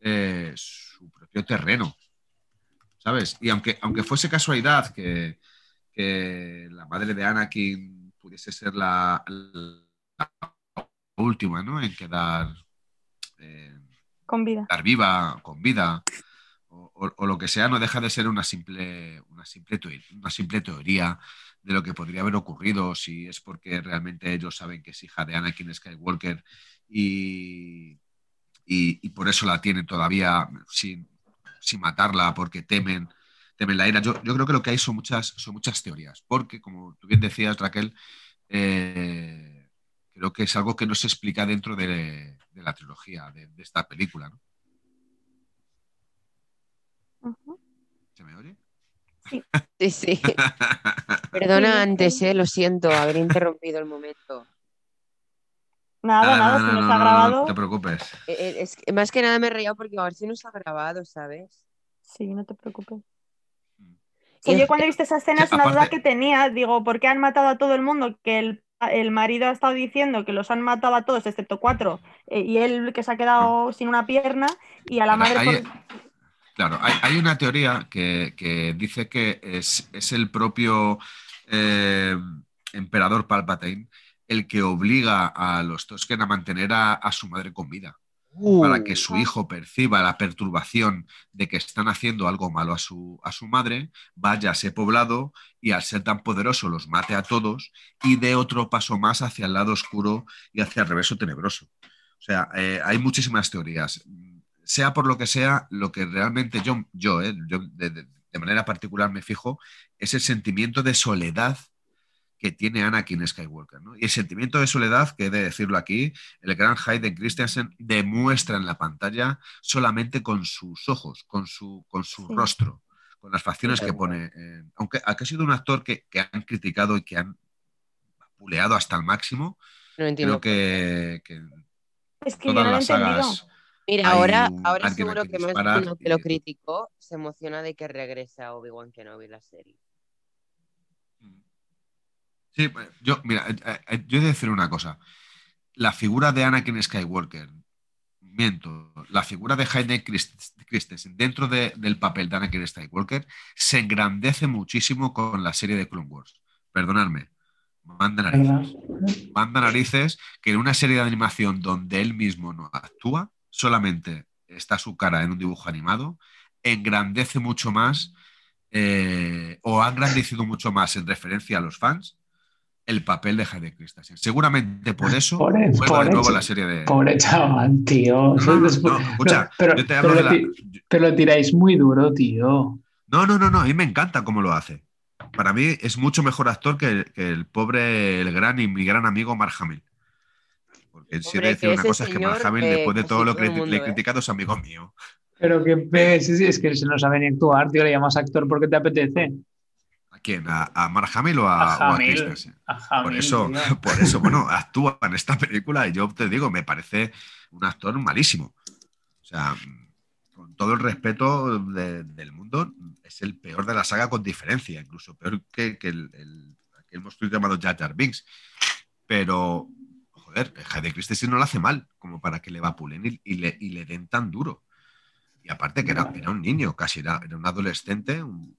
eh, su propio terreno. ¿Sabes? Y aunque, aunque fuese casualidad que, la madre de Anakin pudiese ser la, última, ¿no? En quedar eh, con vida. Estar viva, con vida, o, lo que sea, no deja de ser una simple, una simple, una simple teoría de lo que podría haber ocurrido, si es porque realmente ellos saben que es hija de Anakin Skywalker y, y, por eso la tienen todavía sin, matarla, porque temen, temen la ira. Yo, creo que lo que hay son muchas, son muchas teorías, porque como tú bien decías, Raquel, eh, creo que es algo que no se explica dentro de, la trilogía, de, esta película. ¿Se me oye? Sí, sí. Perdona antes, eh, lo siento, haber interrumpido el momento. Nada, nada, si nos ha grabado. No te preocupes. Eh, eh, es más que nada me he reído porque a ver si nos ha grabado, ¿sabes? Sí, no te preocupes. yo cuando he visto esa escena es una duda que tenía. Digo, ¿por qué han matado a todo el mundo? Que el, marido ha estado diciendo que los han matado a todos, excepto cuatro, y él que se ha quedado sin una pierna, y a la madre. Claro, hay, una teoría que, dice que es, el propio eh, emperador Palpatine el que obliga a los Tosken a mantener a, su madre con vida. Para que su uh. hijo perciba la perturbación de que están haciendo algo malo a su, a su madre, vaya a ese poblado y al ser tan poderoso los mate a todos y dé otro paso más hacia el lado oscuro y hacia el reverso tenebroso. O sea, eh, hay muchísimas teorías sea por lo que sea, lo que realmente yo, yo, eh, de, manera particular me fijo, es el sentimiento de soledad que tiene Anakin Skywalker. Y el sentimiento de soledad, que he de decirlo aquí, el gran Hayden Christensen demuestra en la pantalla solamente con sus ojos, con su, con su rostro, con las facciones que pone. aunque, ha sido un actor que, han criticado y que han puleado hasta el máximo, creo que, es que todas las sagas Mira, ahora, ahora seguro quien que más uno que lo criticó se emociona de que regrese a Obi-Wan Kenobi la serie. Sí, pues, yo, mira, eh, eh, yo he de decir una cosa. La figura de Anakin Skywalker, miento, la figura de Hayden Christ- Christensen dentro de- del papel de Anakin Skywalker se engrandece muchísimo con la serie de Clone Wars. Perdonadme. Manda narices. Manda narices que en una serie de animación donde él mismo no actúa, solamente está su cara en un dibujo animado, engrandece mucho más eh, o ha engrandecido mucho más en referencia a los fans el papel de Hayden Christensen. Seguramente por eso Pobre- vuelve pobre de nuevo ch- la serie de... Pobre chaval, tío. No, no, no, Después- no, escucha, pero, yo te pero hablo de lo la... tiráis muy duro, tío. No, no, no, no, a mí me encanta cómo lo hace. Para mí es mucho mejor actor que, que el pobre, el gran y mi gran amigo Mark Hamill. Porque si he de Hombre, decir una cosa es que Mark Hamill, eh, después de todo lo que le he ¿eh? criticado, es amigo mío. Pero que sí, es que se no sabe ni actuar, tío. Le llamas actor porque te apetece. ¿A quién? ¿A, a Mark Hamill o a, A o a Hamill. Christensen? A Por Hamill, eso, tío. por eso, bueno, actúa en esta película y yo te digo, me parece un actor malísimo. O sea, con todo el respeto de- del mundo, es el peor de la saga con diferencia, incluso peor que, que el, el, aquel monstruo llamado Jar Jar Binks. Pero, joder, Hayden Christensen no lo hace mal, como para que le vapulen y, y le, y le den tan duro. Y aparte que era, era un niño, casi era, era un adolescente, un-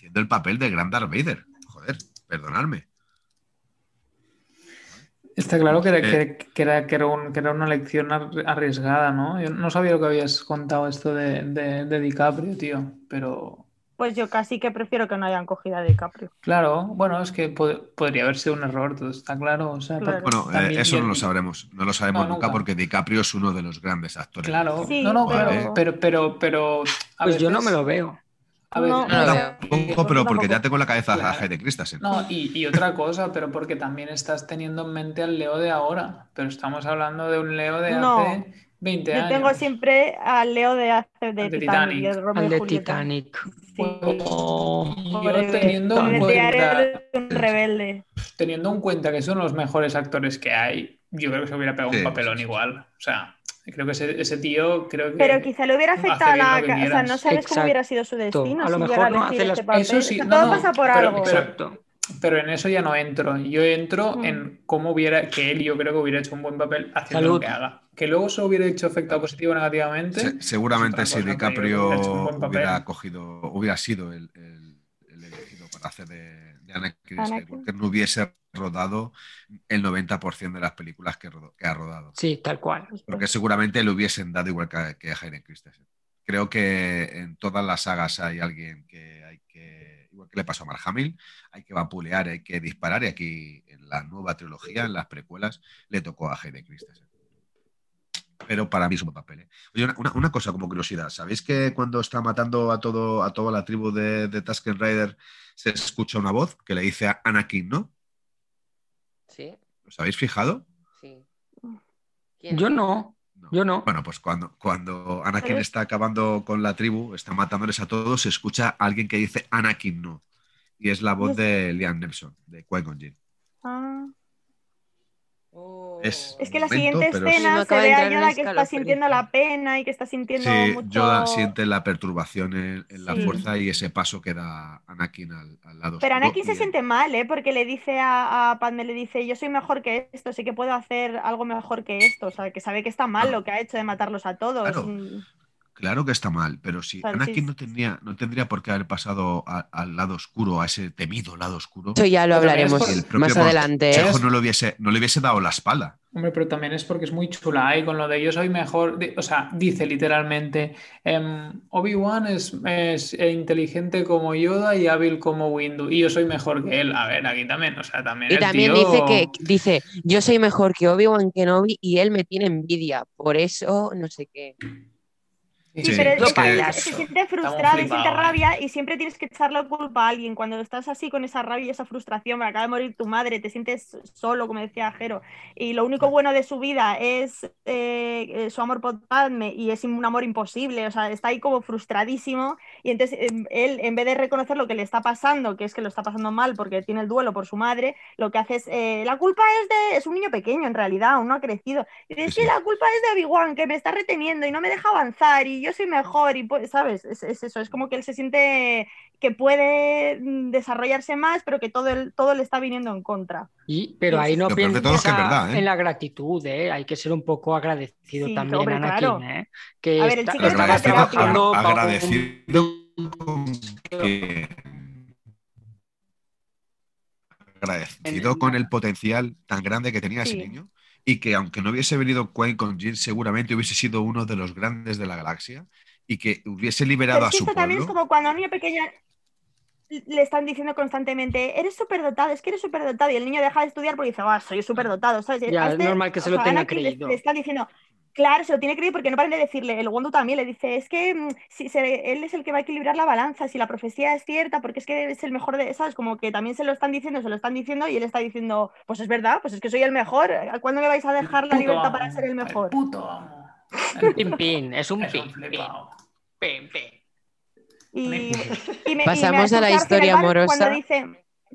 haciendo el papel de gran Darth Vader. Joder, perdonadme. Está claro que era, Eh. que, que era, que, era un- que era una lección ar- arriesgada, ¿no? Yo no sabía lo que habías contado esto de, de, de DiCaprio, tío. Pero Pues yo casi que prefiero que no hayan cogido a DiCaprio. claro, bueno, es que pod- podría haber sido un error, todo está claro. O sea, Claro. Bueno, eh, eso yo- no lo sabremos. No lo sabremos No, nunca, nunca. porque DiCaprio es uno de los grandes actores. Claro, Sí, no, no, pero- pero, pero, pero, pero a Pues yo no me lo veo. A veces, No. Tampoco, pero porque ya tengo en la cabeza a Claro. Hayden Christensen. No, y, y otra cosa, pero porque también estás teniendo en mente al Leo de ahora, pero estamos hablando de un Leo de No. hace 20 Yo años. tengo siempre al Leo de hace de Al de Titanic, Titanic. Al de Julieta. Titanic. Sí. Oh. Yo teniendo en cuenta, Eres un rebelde. teniendo en cuenta que son los mejores actores que hay, yo creo que se hubiera pegado Sí, un papelón igual. O sea, creo que ese, ese tío, creo que... Pero quizá le hubiera afectado la... ca- O sea, no sabes cómo hubiera sido su destino A lo si mejor no elegir hace las- ese papel. Eso sí, O sea, no, todo no, pasa por pero- algo. pero- Exacto. Pero en eso ya no entro. Yo entro Mm. en cómo hubiera, que él yo creo que hubiera hecho un buen papel haciendo Salud. lo que haga. Que luego eso hubiera hecho efecto positivo o negativamente. Se- seguramente si DiCaprio hubiera cogido, hubiera sido el, el- el elegido para hacer de, de Anakin Anakin. Skywalker, no hubiese rodado el 90% de las películas que, rodó- que ha rodado. Sí, tal cual. Porque seguramente le hubiesen dado igual que, que a Hayden Christensen. Creo que en todas las sagas hay alguien que hay que, igual que le pasó a Mark Hamill, hay que vapulear, hay que disparar y aquí en la nueva trilogía, en las precuelas, le tocó a Hayden Christensen. Pero para mí es un papel. ¿eh? Oye, una, una- una cosa como curiosidad, ¿sabéis que cuando está matando a, todo, a toda la tribu de, de Tusken Rider se escucha una voz que le dice a Anakin, ¿no? ¿Sí? ¿Os habéis fijado? Sí. ¿Quién? Yo no. Yo no. Bueno, pues cuando, cuando Anakin está acabando con la tribu, está matándoles a todos, se escucha a alguien que dice Anakin no. Y es la voz de Liam Neeson, de Qui-Gon Jinn. Ah. Oh. Es- Es que la Momento, siguiente sí. escena se ve a Yoda que está sintiendo la pena y que está sintiendo Sí, mucho... Yoda siente la perturbación en, en la Sí. fuerza y ese paso que da Anakin al, al lado Pero Anakin se siente mal, ¿eh? Porque le dice a, a Padme, le dice, yo soy mejor que esto, sé que puedo hacer algo mejor que esto. O sea, que sabe que está mal Claro. lo que ha hecho de matarlos a todos. Claro. Claro que está mal, pero si Anakin no, tendría, no tendría por qué haber pasado a- al lado oscuro, a ese temido lado oscuro, Eso ya lo hablaremos por- más adelante. ¿eh? Consejo no le hubiese, no le hubiese dado la espalda. Hombre, pero también es porque es muy chula y con lo de yo soy mejor, o sea, dice literalmente, em, Obi-Wan es, es inteligente como Yoda y hábil como Windu y yo soy mejor que él. A ver, aquí también, o sea, también Y el también tío- dice que dice, yo soy mejor que Obi-Wan Kenobi y él me tiene envidia, por eso no sé qué. Sí, Sí, pero es que se siente frustrado y siente rabia y siempre tienes que echar la culpa a alguien. Cuando estás así con esa rabia y esa frustración, me acaba de morir tu madre, te sientes solo, como decía Jero, y lo único bueno de su vida es eh, su amor por Padme y es un amor imposible, o sea, está ahí como frustradísimo y entonces em, él, en vez de reconocer lo que le está pasando, que es que lo está pasando mal porque tiene el duelo por su madre, lo que hace es, eh, la culpa es de, es un niño pequeño en realidad, aún no ha crecido, y dice, sí. la culpa es de Obi-Wan, que me está reteniendo y no me deja avanzar y yo soy mejor y pues, ¿sabes? Es, es eso, es como que él se siente que puede mm, desarrollarse más, pero que todo, el, todo le está viniendo en contra. Y, pero ahí no es que piensa ¿eh? en la gratitud, ¿eh? Hay que ser un poco agradecido Sí, también, hombre, Anakin, claro. ¿eh? Que A ver, el está- chico está trabajando agradecido con que- agradecido con el potencial tan grande que tenía ese niño y que aunque no hubiese venido Qui con Jin seguramente hubiese sido uno de los grandes de la galaxia y que hubiese liberado Pero a es que su esto también es pueblo. como cuando a un niño pequeño le están diciendo constantemente, eres superdotado, es que eres superdotado, y el niño deja de estudiar porque dice, ah, soy superdotado, ¿sabes? Ya, A es este, normal que se lo sea, tenga Anakin le- creído. Le, están diciendo, claro, se lo tiene creído porque no paran de decirle, el Wondu también le dice, es que mm, si se- él es el que va a equilibrar la balanza, si la profecía es cierta, porque es que es el mejor de, ¿sabes? Como que también se lo están diciendo, se lo están diciendo, y él está diciendo, pues es verdad, pues es que soy el mejor, ¿a cuándo me vais a dejar la Puto libertad amo, para ser el mejor? puto amo. Pin, pin, es un pin, pin, pin, pin. Y, y me- y me Pasamos ha a la el historia amorosa. Cuando dice,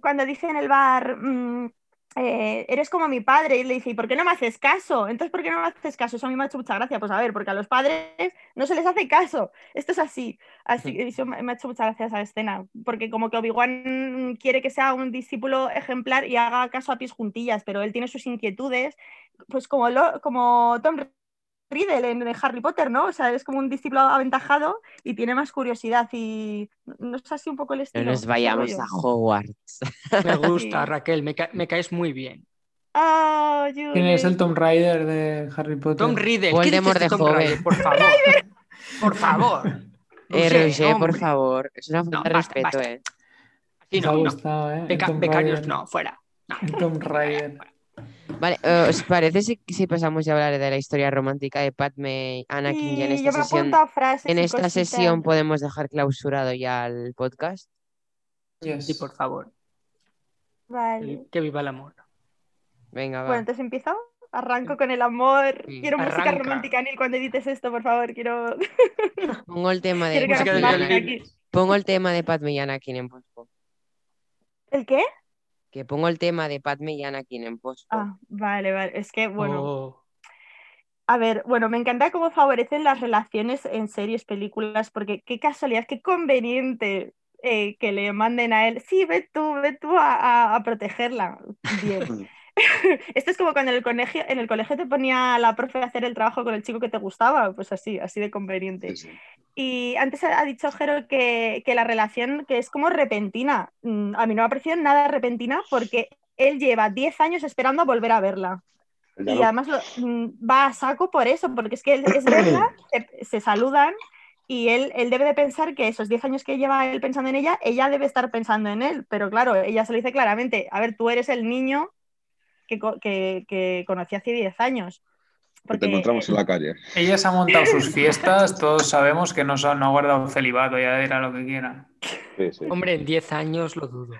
cuando dice en el bar, mm, eh, eres como mi padre, y le dice, ¿y por qué no me haces caso? Entonces, ¿por qué no me haces caso? Eso a mí me ha hecho mucha gracia. Pues a ver, porque a los padres no se les hace caso. Esto es así. Así que eso me me ha hecho mucha gracia esa escena. Porque como que Obi-Wan quiere que sea un discípulo ejemplar y haga caso a pies juntillas, pero él tiene sus inquietudes, pues como, lo, como Tom Riddle en Harry Potter, ¿no? O sea, es como un discípulo aventajado y tiene más curiosidad y no es así un poco el No estilo. nos ese vayamos a Hogwarts. Me gusta, Sí. Raquel, me, ca- me caes muy bien. Ah, ¿Quién es el Tomb Raider de Harry Potter? Tom Riddle, ¿qué Voldemort de Tom? Por favor. Por favor. Eh, Roger, Roger, por favor. Es una falta No, de respeto, basta. eh. Me ha no, no. ¿eh? Beca- becarios no, fuera. No. El Tomb Raider. Vale, eh, ¿os parece si, si pasamos a hablar de la historia romántica de Padme y Anakin ya en Y esta sesión? En y esta sesión podemos dejar clausurado ya el podcast. Yes. Sí, por favor. Vale. Que viva el amor. Venga, va. Bueno, entonces empiezo. Arranco con el amor. Sí. Quiero música romántica, Neil, cuando edites esto, por favor. Quiero, Pongo el tema de, pongo el tema de Padme y Anakin en pospo. ¿El qué? Que pongo el tema de Padme y Anakin en pospo. Ah, vale, vale. Es que, bueno. Oh, A ver, bueno, me encanta cómo favorecen las relaciones en series, películas, porque qué casualidad, qué conveniente eh, que le manden a él. Sí, ve tú, ve tú a, a- a protegerla. Bien. Esto es como cuando en el colegio, en el colegio te ponía la profe a hacer el trabajo con el chico que te gustaba, pues así, así de conveniente. Sí, sí. Y antes ha dicho Jero que, que la relación que es como repentina. Mm, A mí no me ha parecido nada repentina porque él lleva 10 años esperando a volver a verla. Ya Y además lo- mm, va a saco por eso, porque es que él es verla, se, se saludan y él, él debe de pensar que esos 10 años que lleva él pensando en ella, ella debe estar pensando en él. Pero claro, ella se lo dice claramente, a ver, tú eres el niño que, que, que conocí hace 10 años. Que Porque, te encontramos en la calle. Ella se ha montado sus fiestas, todos sabemos que no, son, no ha guardado celibato, ya dirá lo que quiera. Sí, sí. hombre, en 10 años lo dudo.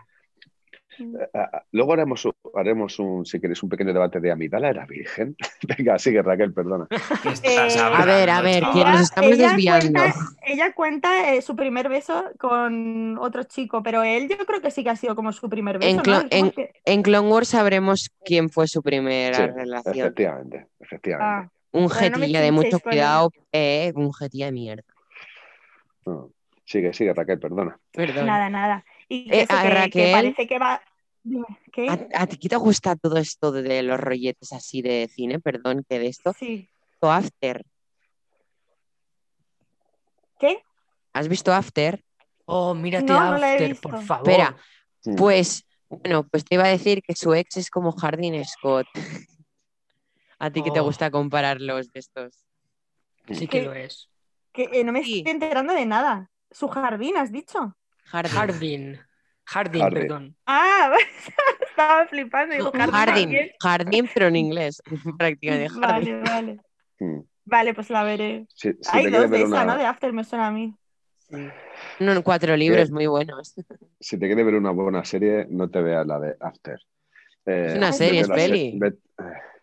Ah, ah, Luego haremos, un- haremos un, si queréis, un pequeño debate de Amidala era virgen. Venga, sigue Raquel, perdona. ¿Qué estás Eh, A ver, a ver, que nos estamos desviando. Cuenta, ella cuenta eh, su primer beso con otro chico, pero él yo creo que sí que ha sido como su primer beso. En ¿no? clo- Es como que- En Clone Wars sabremos quién fue su primera Sí, relación. efectivamente, efectivamente. Ah, Un Bueno, no me jetilla de mucho cuidado, eh, un jetilla de mierda. No. Sigue, sigue, Raquel, perdona. Perdón. nada, nada. Y Eh, eso a que, que Raquel. parece que va. Dime, ¿Qué? ¿A, a ti qué te gusta todo esto de los rolletes así de cine? Perdón, que de esto. Sí. O After. ¿Qué? ¿Has visto After? Oh, mírate No, no la he After, por favor. Espera, pues, bueno, pues te iba a decir que su ex es como Jardín Scott. A ti que te Oh. gusta compararlos de estos. Sí que lo es. Que eh, no me Sí. estoy enterando de nada. Su jardín, has dicho. Jardín. Hardin. Hardin, Hardin. perdón. Ah, estaba flipando. Digo, jardín. Jardín, ¿quién? jardín, pero en inglés, prácticamente. Jardín. Vale, vale. Mm. Vale, pues la veré. Si, si Hay dos de ver esa, una, ¿no? De After me suena a mí. No, cuatro libros muy buenos. si te quieres ver una buena serie, no te veas la de After. Eh, Es una serie, es la se- peli.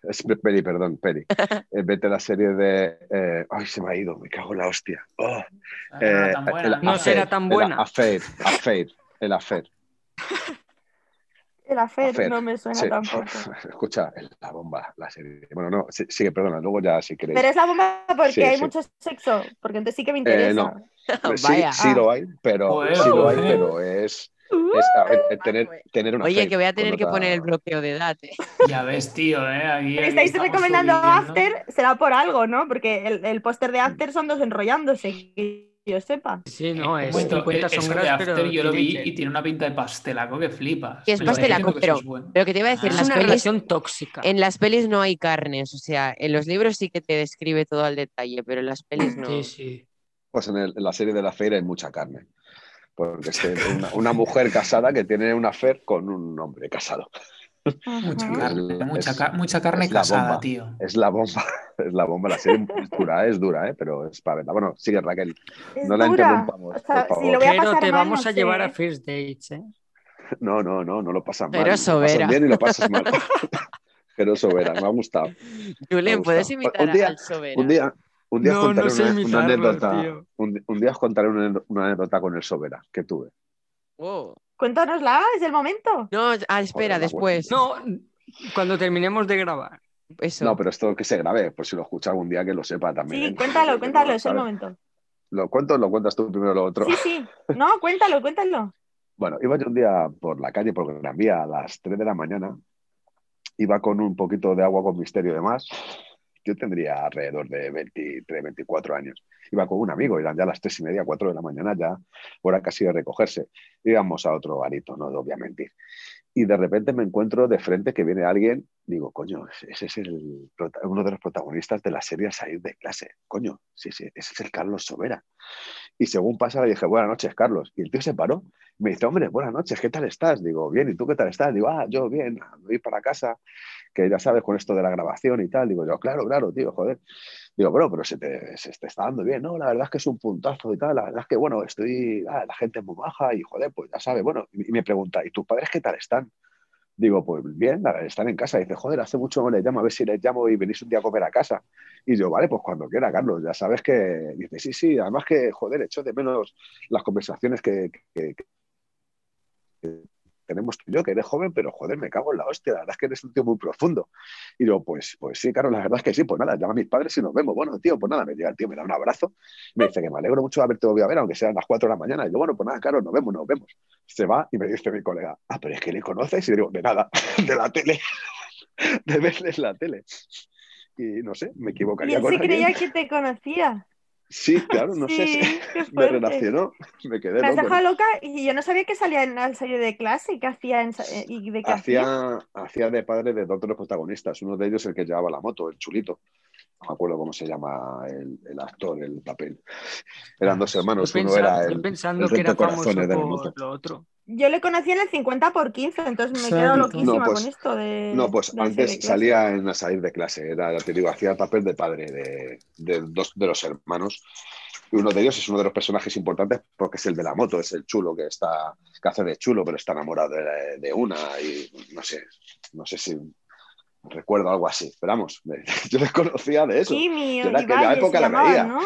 Es pe- peli, perdón, peli. Eh, vete a la serie de. eh, ay, se me ha ido, me cago en la hostia. Oh, Ah, no era eh, tan buena, el será tan el buena. Affair, Affair, el Affair. El Affair Affair. no me suena Sí. tampoco. Escucha, es la bomba, la serie. Bueno, no, sí- sigue, perdona, luego ya si queréis. Pero es la bomba porque Sí, hay sí. mucho sexo, porque entonces sí que me Eh, interesa. no. Sí, Vaya. sí lo hay, pero Joder, sí lo hay, pero es, es a ver, eh, tener, tener una Oye, que voy a tener que otra- poner el bloqueo de edad. ¿eh? Ya ves, tío, ¿eh? Aquí, aquí Estáis recomendando subiendo. After, será por algo, ¿no? Porque el, el póster de After son dos enrollándose, que yo sepa. Sí, no, es Bueno, 50 eh, eso de pero After yo lo vi y tiene una pinta de pastelaco que flipas. Que es pastelaco, que pero- bueno. Pero que te iba a decir, Ah. en Es las una pelis, relación tóxica. en las pelis no hay carnes, o sea, en los libros sí que te describe todo al detalle, pero en las pelis no. Sí, sí. Pues en, el- en la serie de la feira hay mucha carne. Porque es una, una mujer casada que tiene una affair con un hombre casado. Mucha carne, Es- mucha, ca- mucha carne es la casada, bomba. tío. Es la bomba, es la bomba. La serie es dura, es dura, ¿eh? pero es para verla. Bueno, sigue Raquel. Es No la dura. interrumpamos, O sea, por si favor. lo voy a Pero te mal, vamos no a llevar sé. a First Dates, ¿eh? No, no, no, no lo pasas mal. Pero sobera. bien y lo pasas mal. Pero sobera, me ha gustado. Julen, ¿puedes imitar Un día- al Sobera? Un día, un día os No, contaré no sé una, anécdota. Un, un día os contaré una, una anécdota con el Sobera que tuve. Wow. Cuéntanosla, es el momento. No, ah, espera, Joder, después. No, cuando terminemos de grabar. Eso. No, pero esto que se grabe, pues si lo escucha algún día que lo sepa también. Sí, ¿eh? cuéntalo, cuéntalo, es el momento. ¿Lo cuento lo cuentas tú primero lo otro? Sí, sí. No, cuéntalo, cuéntalo. Bueno, iba yo un día por la calle, por Gran Vía, a las 3 de la mañana. Iba con un poquito de agua con misterio y demás. Yo tendría alrededor de 23, 24 años. Iba con un amigo, eran ya las 3 y media, 4 de la mañana, ya hora casi de recogerse. Íbamos a otro garito, no voy a mentir. Y de repente me encuentro de frente que viene alguien, digo, coño, ese es el, uno de los protagonistas de la serie Salir de clase. Coño, sí, sí, ese es el Carlos Sobera. Y según pasa, le dije, buenas noches, Carlos. Y el tío se paró. Me dice, hombre, buenas noches, ¿qué tal estás? Digo, bien, ¿y tú qué tal estás? Digo, ah, yo bien, voy para casa, que ya sabes, con esto de la grabación y tal. Digo, yo, claro, claro, tío, joder. Digo, bueno, pero se te, se te está dando bien, ¿no? La verdad es que es un puntazo y tal. La verdad es que, bueno, estoy, ah, la gente es muy baja y, joder, pues ya sabes, bueno. Y me pregunta, ¿y tus padres qué tal están? Digo, pues bien, están en casa. dice, joder, hace mucho no les llamo, a ver si les llamo y venís un día a comer a casa. Y yo, vale, pues cuando quiera, Carlos, ya sabes que. Dice, sí, sí, además que, joder, echo de menos las conversaciones que tenemos tú y yo, que eres joven, pero joder, me cago en la hostia, la verdad es que eres un tío muy profundo. Y yo, pues, pues sí, Carlos, la verdad es que sí, pues nada, llama a mis padres y nos vemos. Bueno, tío, pues nada, me llega el tío, me da un abrazo, me dice que me alegro mucho de haberte volvido a ver, aunque sean las 4 de la mañana. Y yo, bueno, pues nada, Carlos, nos vemos, nos vemos. Se va y me dice mi colega, ah, pero es que le conoces. Y digo, de nada, de la tele, de verles la tele. Y no sé, me Y equivocaría él con se alguien. creía que te conocía. Sí, claro, no sé, Sí, si qué me relacionó, me quedé Me has loco. dejado loca y yo no sabía que salía en la serie de clase y que hacía en, eh, y de qué hacía. Hacía, hacía de padre de dos de los protagonistas, uno de ellos el que llevaba la moto, el chulito. No me acuerdo cómo se llama el, el actor, el papel. Eran dos hermanos, uno pensa- era el, pensando el que era famoso por lo otro. Yo le conocí en el 50 por 15, entonces me he quedado Exacto. loquísima No, pues- con esto de. No, pues de la serie de antes salía en a salir de clase, era, te digo, hacía el papel de padre de, de dos de los hermanos. Y uno de ellos es uno de los personajes importantes porque es el de la moto, es el chulo que está, que hace de chulo, pero está enamorado de, de una y no sé, no sé si recuerdo algo así. Pero vamos, yo les conocía de eso. Kimi Yo o en aquella Ibaye época la veía. ¿no?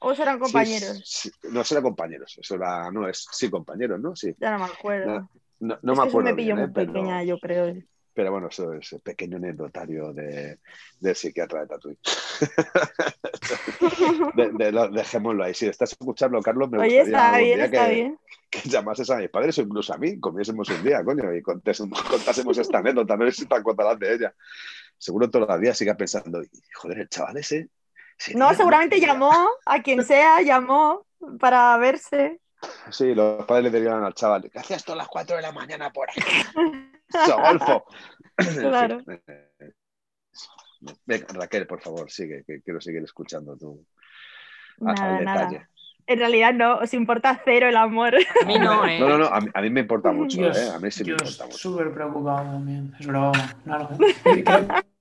¿O serán compañeros? sí, no, eran compañeros, eso era, no, es, sí, compañeros, ¿no? Sí. Ya no me acuerdo. No, no es me que acuerdo me pilló bien, muy ¿eh? pero- pequeña, yo creo. Pero bueno, eso es el pequeño anecdotario de, del psiquiatra de Tatuí. De- de- lo- dejémoslo ahí. Si estás escuchando, Carlos, me Oye, gustaría está algún bien, día está que, bien. que llamases a mis padres o incluso a mí, comiésemos un día, coño, y contásemos, contásemos esta anécdota, no sé si te acordarás de ella. Seguro todavía siga pensando, "Y, joder, el chaval ese. No, seguramente genial". llamó a quien sea, llamó para verse. Sí, los padres le dirían al chaval, ¿qué hacías tú a las 4 de la mañana por aquí? Golfo. Claro. Venga, Raquel, por favor, sigue, que quiero seguir escuchando tu Nada, nada. En realidad no, os importa cero el amor. A mí no, ¿eh? No, no, no, a mí, a mí me importa mucho, ¿eh? A mí sí me importa mucho. súper preocupado también, es broma. no, no.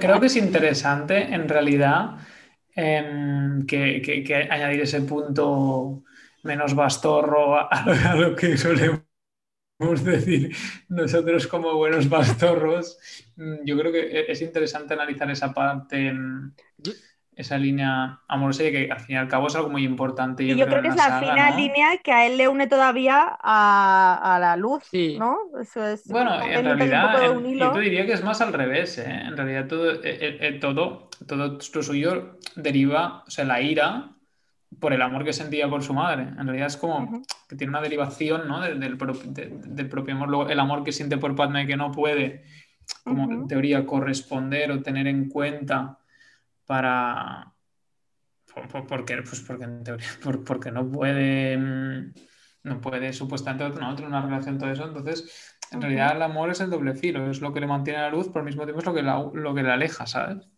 Creo, que es interesante, en realidad, em, que, añadir ese punto menos bastorro a, a lo que solemos decir nosotros como buenos bastorros. Mm, Yo creo que e- es interesante analizar esa parte, Yo- esa línea amorosa y que al fin y al cabo es algo muy importante. Y yo creo que es la saga, fina ¿no? línea que a él le une todavía a, a la luz, Sí. ¿no? Eso es, Bueno, en realidad, en- yo te diría que es más al revés, ¿eh? En realidad todo, eh, eh, eh, todo, todo esto suyo deriva, o sea, la ira por el amor que sentía por su madre. En realidad es como que tiene una derivación, ¿no? Del, del pro- de- del propio amor. Luego, el amor que siente por Padme que no puede, como en teoría, corresponder o tener en cuenta para... por- por- porque, pues porque en teoría, por- porque no puede... mm, No puede supuestamente no, tener una relación, todo eso. Entonces, en realidad el amor es el doble filo, es lo que le mantiene a la luz, pero al mismo tiempo es lo que la, lo que le aleja, ¿sabes?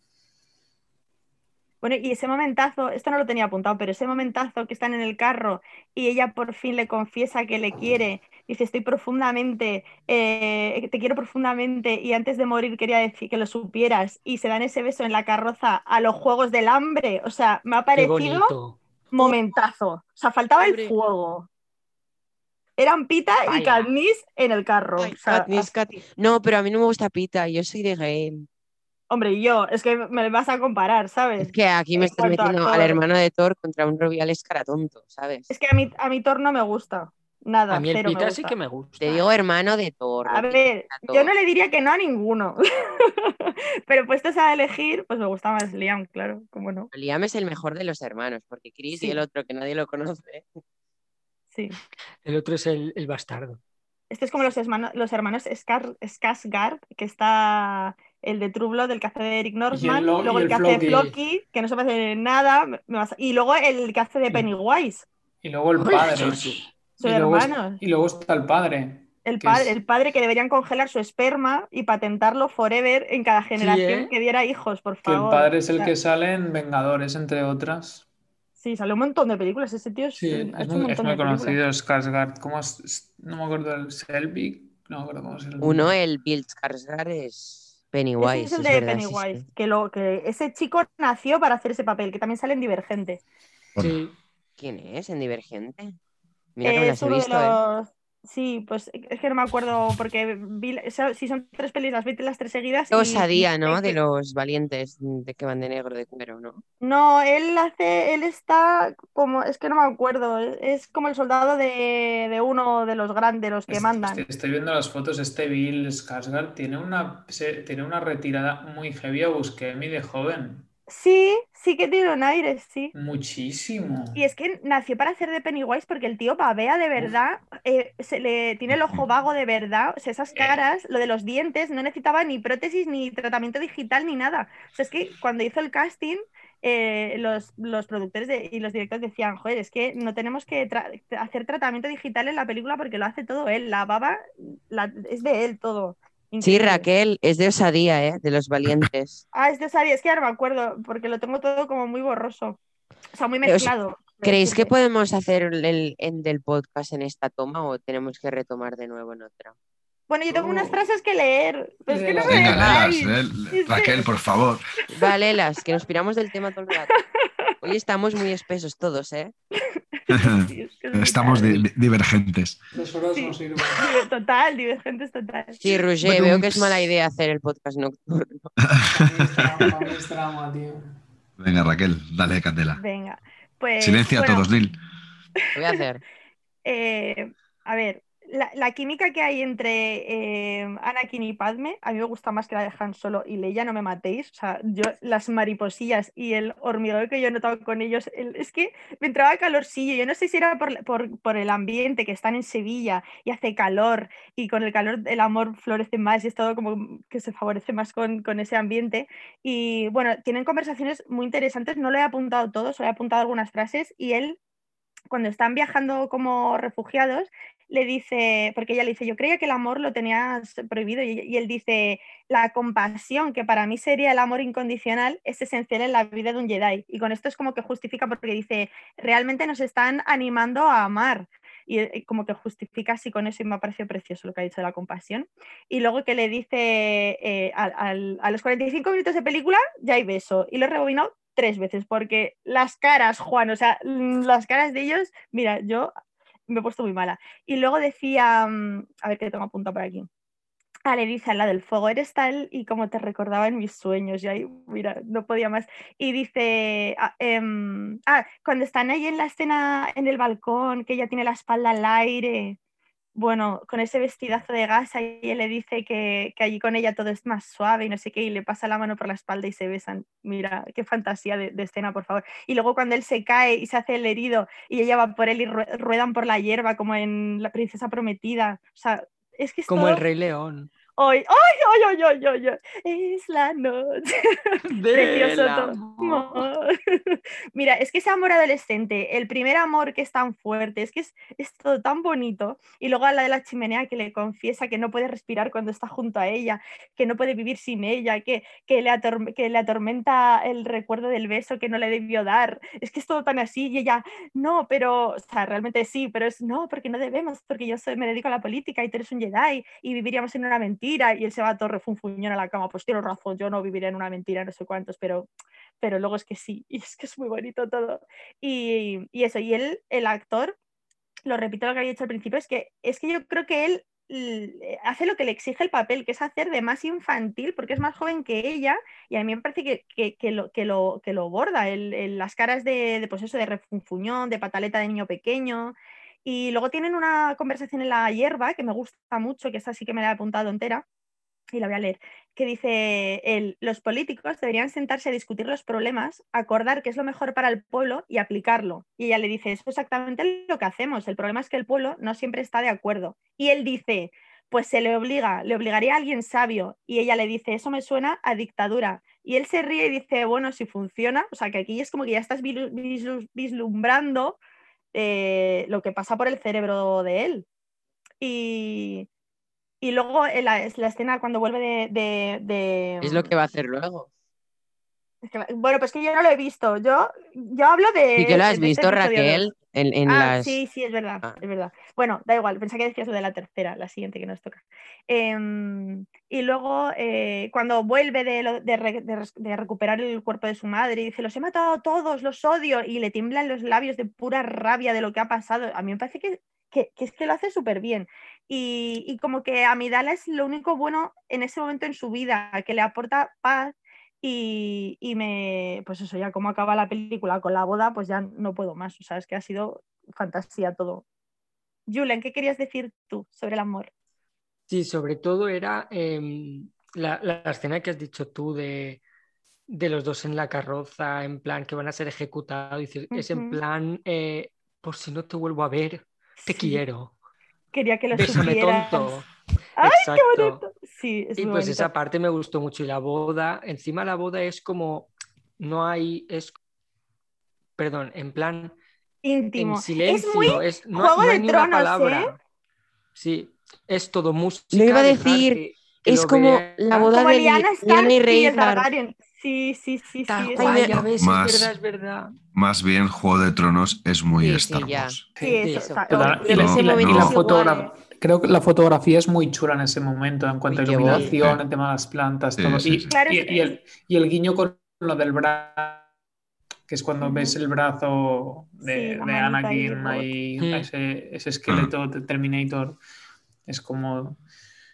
Bueno, y ese momentazo, esto no lo tenía apuntado, pero ese momentazo que están en el carro y ella por fin le confiesa que le quiere, dice, estoy profundamente, eh, te quiero profundamente y antes de morir quería decir que lo supieras y se dan ese beso en la carroza a los Juegos del Hambre, o sea, me ha parecido momentazo, o sea, faltaba el fuego. Eran Pita y. Katniss en el carro. Ay, o sea, Katniss, Katniss. No, pero a mí no me gusta Pita, yo soy de Game. hombre, y yo, es que me vas a comparar, ¿sabes? Es que aquí me estás metiendo al hermano de Thor contra un Rubiales cara tonto, ¿sabes? Es que a mí, a mi Thor no me gusta. Nada, A mí el sí que me gusta. Te digo hermano de Thor. A no ver, yo no le diría que no a ninguno. Pero puestos a elegir, pues me gusta más Liam, claro, cómo no. Liam es el mejor de los hermanos, porque Chris y el otro que nadie lo conoce. Sí. El otro es el, el bastardo. Esto es como los, hermano- los hermanos Skar- Skarsgård, que está el de True Blood, el que hace de Eric Northman, Lo- luego y el, el que hace de Floki. Que no se parece en nada, y luego el que hace de. Pennywise, Y luego el padre. Y luego, es- hermanos. y luego está el padre. El es- el padre que deberían congelar su esperma y patentarlo forever en cada generación ¿eh? que diera hijos, por Que el favor. padre es el que sale en Vengadores, entre otras. Sí, sale un montón de películas. Ese tío es- Sí, es muy, es muy conocido, Skarsgård. ¿Cómo es? No me acuerdo del Selvig. No me acuerdo cómo es el Uno, el Bill Skarsgård es Pennywise. Ese es el es de verdad, sí, sí. Pennywise. Que, lo, que ese chico nació para hacer ese papel, que también sale en Divergente. Sí. ¿Quién es en Divergente? Mira que me las es he uno de visto, ¿eh? los. Sí, pues es que no me acuerdo porque vi, si son tres pelis, las vi las tres seguidas. Qué y- osadía, y- ¿no? De los valientes de que van de negro de cuero, ¿no? No, él hace, él está como, es que no me acuerdo, es como el soldado de, de uno de los grandes, los que Est- mandan. est- Estoy viendo las fotos. Este Bill Skarsgård tiene una, se- tiene una retirada muy heavy a Buscemi de joven. Sí, sí que tiene un aire, sí. Muchísimo. Y es que nació para hacer de Pennywise porque el tío babea de verdad, eh, se le tiene el ojo vago de verdad, o sea, esas caras, lo de los dientes, no necesitaba ni prótesis, ni tratamiento digital, ni nada. O sea, es que cuando hizo el casting, eh, los, los productores de- y los directores decían, joder, es que no tenemos que tra- hacer tratamiento digital en la película porque lo hace todo él, la baba la- es de él todo. Sí. Raquel, es de osadía, ¿eh? De los valientes. Ah, es de Sari, es que ahora me acuerdo, porque lo tengo todo como muy borroso. O sea, muy mezclado. ¿Creéis que podemos hacer el, el del podcast en esta toma o tenemos que retomar de nuevo en otra? Bueno, yo tengo unas Oh. frases que leer, pero es que no me Venga, eh, Es que- Raquel, por favor. Vale, las que nos piramos del tema todo el rato. Hoy estamos muy espesos todos, ¿eh? Estamos di- divergentes. Dos horas Sí. no sirven. Total, divergentes total. Sí, Roger, veo que es mala idea hacer el podcast nocturno. Para mí es drama, para mí es drama, tío. Venga, Raquel, dale candela. Venga, pues. Silencia a todos, Lil. Voy a hacer. eh, a ver, la, la química que hay entre eh, Anakin y Padme, a mí me gusta más que la de Han Solo y Leia, no me matéis. O sea, yo, las mariposillas y el hormigueo que yo he notado con ellos, el- es que me entraba calorcillo. Yo no sé si era por, por, por el ambiente, que están en Sevilla y hace calor, y con el calor el amor florece más y es todo como que se favorece más con, con ese ambiente. Y bueno, tienen conversaciones muy interesantes, no lo he apuntado todo, solo he apuntado algunas frases y él cuando están viajando como refugiados, le dice, porque ella le dice, yo creía que el amor lo tenías prohibido, y, él dice, la compasión, que para mí sería el amor incondicional, es esencial en la vida de un Jedi. Y con esto es como que justifica, porque dice, realmente nos están animando a amar. Y como que justifica así con eso y me ha parecido precioso lo que ha dicho de la compasión. Y luego que le dice, eh, al- a los 45 minutos de película ya hay beso. Y lo rebobinó tres veces, porque las caras, Juan, o sea, mm, las caras de ellos, mira, yo me he puesto muy mala. Y luego decía, mm, a ver qué tengo apuntado por aquí. Ah, le dice a la del fuego, eres tal y como te recordaba en mis sueños. Y ahí, mira, no podía más. Y dice, ah, em, ah, cuando están ahí en la escena en el balcón, que ella tiene la espalda al aire, bueno, con ese vestidazo de gasa y él le dice que, que, allí con ella todo es más suave y no sé qué, y le pasa la mano por la espalda y se besan. Mira, qué fantasía de, de escena, por favor. Y luego cuando él se cae y se hace el herido y ella va por él y ruedan por la hierba como en La Princesa Prometida. O sea, es que es Como el Rey León. Hoy, ¡ay, ay, ay, ay, ay! Es la noche. Precioso todo. Mira, es que ese amor adolescente, el primer amor que es tan fuerte, es que es, es, todo tan bonito. Y luego a la de la chimenea que le confiesa que no puede respirar cuando está junto a ella, que no puede vivir sin ella, que, que, le, que le atormenta el recuerdo del beso que no le debió dar. Es que es todo tan así y ella, no, pero, o sea, realmente sí, pero es no, porque no debemos, porque yo soy, me dedico a la política y tú eres un Jedi y viviríamos en una mentira y él se va todo refunfuñón a la cama, pues tiene razón, yo no viviré en una mentira, no sé cuántos, pero, pero luego es que sí, y es que es muy bonito todo. Y, y eso, y él, el actor, lo repito lo que había dicho al principio, es que, es que yo creo que él hace lo que le exige el papel, que es hacer de más infantil, porque es más joven que ella, y a mí me parece que, que, lo, que, lo, que lo borda, el, el, las caras de, de, pues eso, de refunfuñón, de pataleta de niño pequeño, y luego tienen una conversación en la hierba que me gusta mucho, que esa sí que me la he apuntado entera, y la voy a leer, que dice él, los políticos deberían sentarse a discutir los problemas, acordar qué es lo mejor para el pueblo y aplicarlo. Y ella le dice, eso es exactamente lo que hacemos, el problema es que el pueblo no siempre está de acuerdo. Y él dice, pues se le obliga, le obligaría a alguien sabio. Y ella le dice, eso me suena a dictadura. Y él se ríe y dice, bueno, si funciona, o sea que aquí es como que ya estás vislumbrando eh, lo que pasa por el cerebro de él. Y, y luego la, la, escena cuando vuelve de, de, de, Es lo que va a hacer luego. Es que, bueno, pues que yo no lo he visto. Yo, yo hablo de. ¿Y que lo has visto, este Raquel? En, en ah, las... sí, sí, es verdad, ah. es verdad. Bueno, da igual, pensé que decías lo de la tercera, la siguiente que nos toca. Eh, y luego, eh, cuando vuelve de, recuperar el cuerpo de su madre y dice, los he matado a todos, los odio, y le tiemblan los labios de pura rabia de lo que ha pasado, a mí me parece que, que, es que lo hace súper bien. Y, y como que Amidala es lo único bueno en ese momento en su vida, que le aporta paz y, y, me, pues eso, ya como acaba la película con la boda, pues ya no puedo más. O sea, es que ha sido fantasía todo. Julen, ¿qué querías decir tú sobre el amor? Sí, sobre todo era eh, la, la, escena que has dicho tú de, de, los dos en la carroza, en plan que van a ser ejecutados. Uh -huh. Es en plan, eh, por si no te vuelvo a ver, te sí. quiero. Quería que lo Bésame supieras. tonto. ¡Ay, Exacto. qué bonito! Sí, es y muy pues bonito. esa parte me gustó mucho. Y la boda, encima la boda es como, no hay, es, perdón, en plan, íntimo. en silencio, es muy es, no, Juego no de Tronos, una palabra. ¿eh? Sí, es todo música. Lo iba a decir, que- que es como vea. la boda Como de Lyanna Li- Stark Lyanna y y el Rhaegar. Targaryen. Sí, sí, sí, Tal sí. es cual, Ay, muy- ya ves, Más- es verdad, es verdad. Más bien, Juego de Tronos es muy Sí, Star. Wars. Sí, eso. Creo que la fotografía es muy chula en ese momento, en cuanto Uy, a iluminación, el tema de las plantas, Sí, todo. sí, y, sí. Claro, y- es- y el, y el guiño con lo del brazo, que es cuando ves el brazo de, Sí, de Anakin, ahí, ese, ese esqueleto de Terminator. Es como.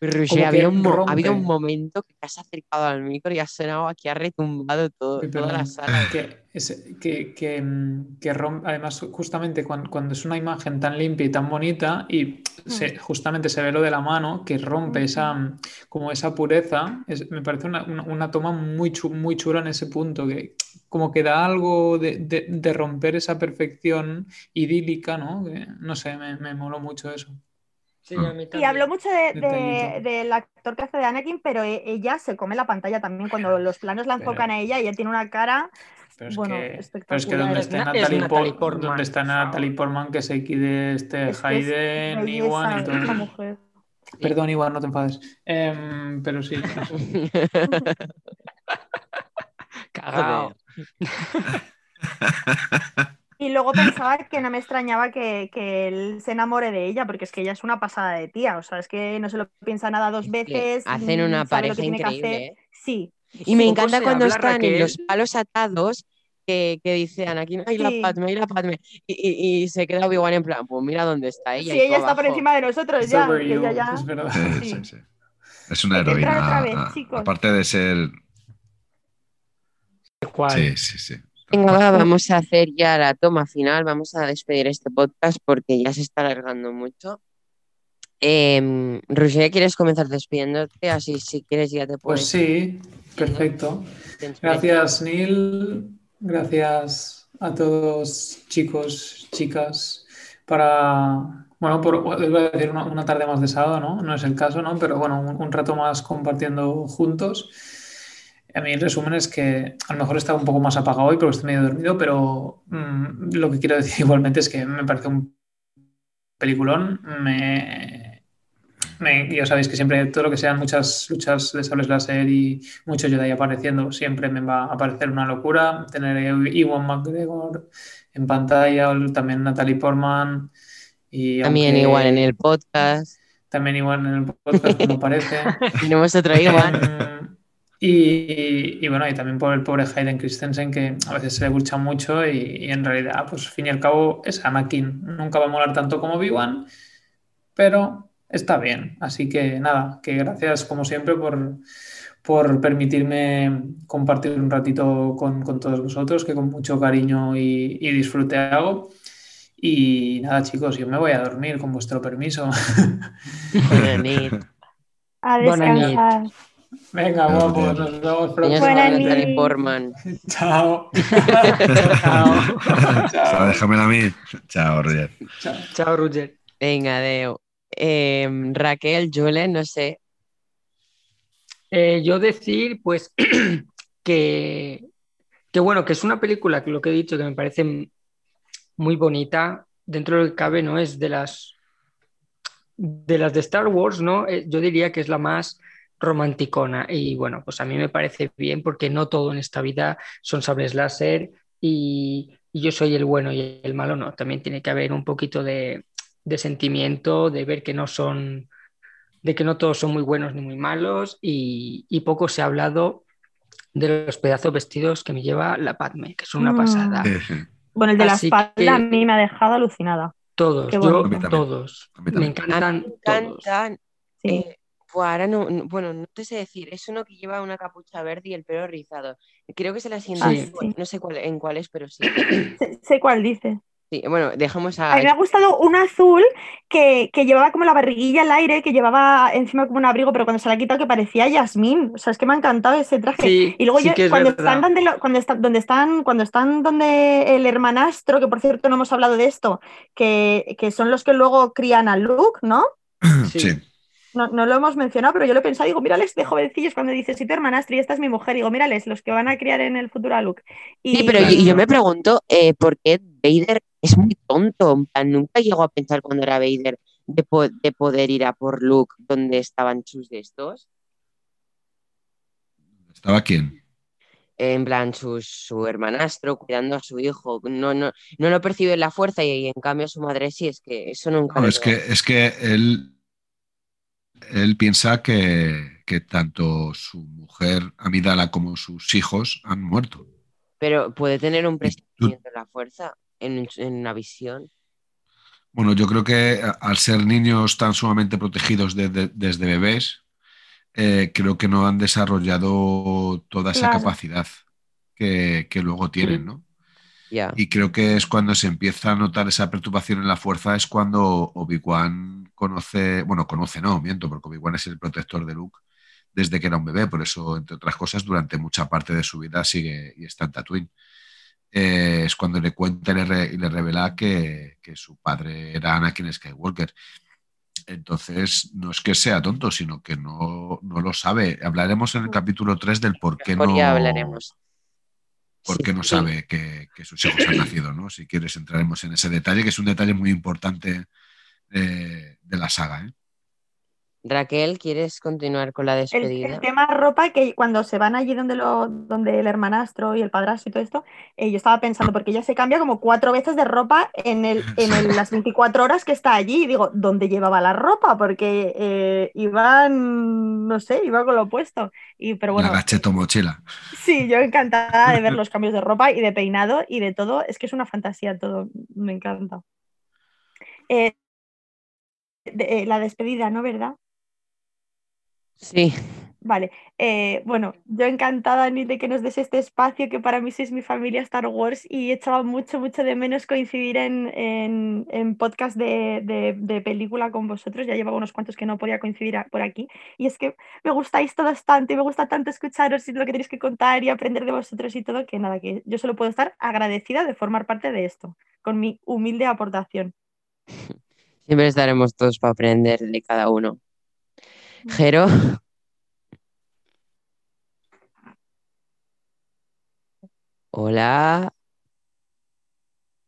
Roger, había un, rompe. ha habido un momento que te has acercado al micro y has sonado aquí, ha retumbado todo, toda la sala. Que, es- que, que, mm, que rom- además, justamente cuando, cuando es una imagen tan limpia y tan bonita, y se- justamente se ve lo de la mano, que rompe esa, mm, como esa pureza, es- me parece una, una- una toma muy, chu- muy chula en ese punto, que como que da algo de, de- de romper esa perfección idílica, ¿no? No sé, me, me moló mucho eso. Sí, a mí Y habló mucho de- de- del actor que hace de Anakin, pero e- ella se come la pantalla también cuando los planos la Pero- enfocan a ella. Ella tiene una cara, Pero es bueno, que, pero es que espectacular. donde Es está es Natalie, Natalie Por- Portman, donde está. Natalie Portman, que se quede este Es Hayden, Iwan y todo. Perdón, Iwan, no te enfades. Em, pero sí. Cagao. Y luego pensaba que no me extrañaba que, que él se enamore de ella, porque es que ella es una pasada de tía. O sea, es que no se lo piensa nada dos veces. hacen una pareja que tiene que increíble, hacer. ¿eh? Sí. Y me encanta cuando habla, están en los palos atados que, que dice Anakin, ay, la Sí. Padme, ay, la Padme. Y, y- y se queda Obi-Wan en plan, pues mira dónde está ella. Sí, ella está por encima de nosotros ya. ella es verdad. Sí, Sí. sí, sí. Es una Hay heroína. otra vez, a- chicos. aparte de ser. ¿Cuál? Sí, sí, sí. Venga, va, vamos a hacer ya la toma final, vamos a despedir este podcast porque ya se está alargando mucho. Eh, Roger, ¿quieres comenzar despidiéndote? Así, si quieres, ya te puedes. Pues sí, perfecto. Gracias, Neil. Gracias a todos, chicos, chicas, para, bueno, por, iba a decir una, una tarde más de sábado, ¿no? No es el caso, ¿no? Pero bueno, un, un rato más compartiendo juntos. A mí el resumen es que a lo mejor estaba un poco más apagado hoy porque estoy medio dormido, pero mm, lo que quiero decir igualmente es que me parece un peliculón. Me, me- ya sabéis que siempre todo lo que sean muchas luchas de sables láser y mucho Jedi apareciendo siempre me va a parecer una locura. Tener a Ewan McGregor en pantalla, también Natalie Portman. Y También aunque- igual en el podcast. También igual en el podcast como parece. Tenemos otro igual. Y, y bueno, y también por el pobre Hayden Christensen, que a veces se le burcha mucho y, y en realidad, pues al fin y al cabo, es Anakin. Nunca va a molar tanto como Obi-Wan, pero está bien. Así que nada, que gracias como siempre por, por permitirme compartir un ratito con, con todos vosotros, que con mucho cariño y, y disfrute hago. Y nada, chicos, yo me voy a dormir con vuestro permiso. Buena nit. Venga, guapos, nos vemos pronto. Señor Buena señor Natalie nit. Portman. Chao. Chao. Chao, Chao. déjamela a mí. Chao, Roger. Chao. Chao, Roger. Venga, Deo. Eh, Raquel, Julen, no sé. Eh, yo decir, pues, que, que bueno, que es una película, que lo que he dicho, que me parece muy bonita, dentro de lo que cabe, ¿no? Es de las de las de Star Wars, ¿no? Eh, yo diría que es la más romanticona. Y bueno, pues a mí me parece bien porque no todo en esta vida son sables láser y, y yo soy el bueno y el malo, no. También tiene que haber un poquito de, de sentimiento, de ver que no son, de que no todos son muy buenos ni muy malos y, y poco se ha hablado de los pedazos vestidos que me lleva la Padme, que son una Mm. pasada. Bueno, el de la Así espalda que- a mí me ha dejado alucinada. Todos, yo, todos. A mí Me encantan me todos. encantan. Eh, ahora no, no- bueno, no te sé decir. Es uno que lleva una capucha verde y el pelo rizado. Creo que se la sienta. Ah, Sí. No sé cuál, en cuál es, pero sí. Sé, sé cuál dices. Sí, bueno, dejamos a. A mí me ha gustado un azul que, que llevaba como la barriguilla al aire, que llevaba encima como un abrigo, pero cuando se la ha quitado que parecía Yasmín. O sea, es que me ha encantado ese traje. Sí, Y luego sí yo- que es cuando están donde, lo- cuando están donde están cuando están donde el hermanastro, que por cierto no hemos hablado de esto, que, que son los que luego crían a Luke, ¿no? Sí. No, no lo hemos mencionado, pero yo lo he pensado, digo, mírales de jovencillos cuando dices, soy tu hermanastro y esta es mi mujer, digo, mírales, los que van a criar en el futuro a Luke. Y, Sí, pero yo, yo me pregunto eh, por qué Vader es muy tonto. En plan, nunca llegó a pensar cuando era Vader de, po- de poder ir a por Luke donde estaban sus de estos. ¿Estaba quién? En plan, su, su hermanastro cuidando a su hijo. No, no, no lo percibe la fuerza y, en cambio su madre sí. Es que eso nunca. No, es que, es que él, él piensa que, que tanto su mujer Amidala como sus hijos han muerto. Pero puede tener un presentimiento de la fuerza en, en una visión. Bueno, yo creo que al ser niños tan sumamente protegidos de- de- desde bebés, eh, creo que no han desarrollado toda esa Claro. capacidad que, que luego tienen, ¿no? Y creo que es cuando se empieza a notar esa perturbación en la fuerza, es cuando Obi-Wan conoce, bueno, conoce no, miento, porque Obi-Wan es el protector de Luke desde que era un bebé, por eso, entre otras cosas, durante mucha parte de su vida sigue y está en Tatooine. Eh, es cuando le cuenta y le, re- y le revela que, que su padre era Anakin Skywalker. Entonces, no es que sea tonto, sino que no, no lo sabe. Hablaremos en el capítulo 3 del por qué no, ya hablaremos. Por Sí, qué no sí. sabe que, que sus hijos han nacido, ¿no? Si quieres entraremos en ese detalle, que es un detalle muy importante eh, de la saga. ¿eh? Raquel, ¿quieres continuar con la El, despedida? el tema ropa, que cuando se van allí donde, lo, donde el hermanastro y el padrastro y todo esto, eh, yo estaba pensando, porque ella se cambia como cuatro veces de ropa en, el, en el- las 24 horas que está allí. Y digo, ¿dónde llevaba la ropa? Porque eh, iban, no sé, iba con lo opuesto. Y, pero bueno, la gacheto mochila. sí, yo encantada de ver los cambios de ropa y de peinado y de todo. Es que es una fantasía todo, me encanta. Eh, de- eh, la despedida, ¿no? ¿Verdad? Sí, Vale, eh, bueno, yo encantada, Ni, de que nos des este espacio, que para mí sí es mi familia Star Wars y echaba mucho, mucho de menos coincidir en, en, en podcast de, de- de película con vosotros. Ya llevaba unos cuantos que no podía coincidir por aquí. Y es que me gustáis todos tanto y me gusta tanto escucharos y lo que tenéis que contar y aprender de vosotros y todo, que nada, que yo solo puedo estar agradecida de formar parte de esto, con mi humilde aportación. siempre estaremos todos para aprender de cada uno. Jero, hola.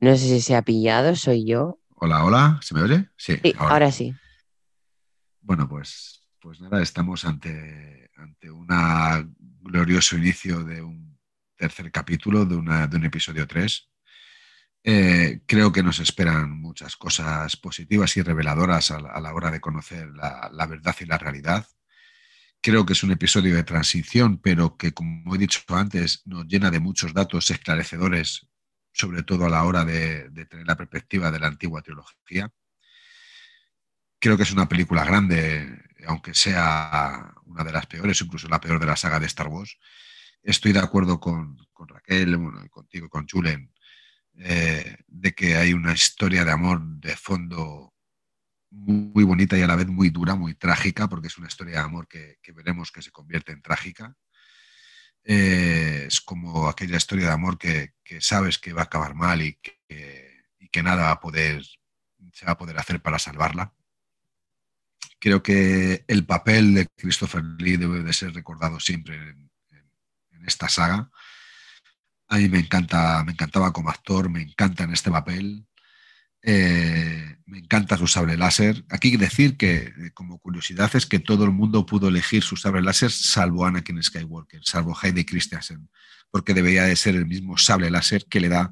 No sé si se ha pillado, soy yo. Hola, hola, ¿se me oye? Sí, Sí, ahora. ahora sí. Bueno, pues, pues nada, estamos ante, ante un glorioso inicio de un tercer capítulo, de, una, de un episodio 3. Eh, creo que nos esperan muchas cosas positivas y reveladoras a la, hora de conocer la, verdad y la realidad. Creo que es un episodio de transición, pero que, como he dicho antes, nos llena de muchos datos esclarecedores, sobre todo a la hora de, tener la perspectiva de la antigua trilogía. Creo que es una película grande, aunque sea una de las peores, incluso la peor de la saga de Star Wars. Estoy de acuerdo con, con Raquel, bueno, y con Julen, eh, de que hay una historia de amor de fondo muy bonita y a la vez muy dura, muy trágica, porque es una historia de amor que, que veremos que se convierte en trágica. Eh, es como aquella historia de amor que, que, sabes que va a acabar mal y que, y que nada va a poder, se va a poder hacer para salvarla. Creo que el papel de Christopher Lee debe de ser recordado siempre en, esta saga. A mí me encanta, me encantaba como actor, me encanta en este papel. Eh, me encanta su sable láser. Aquí decir que, eh, como curiosidad, es que todo el mundo pudo elegir su sable láser salvo Anakin Skywalker, salvo Hayden Christensen, porque debería de ser el mismo sable láser que le da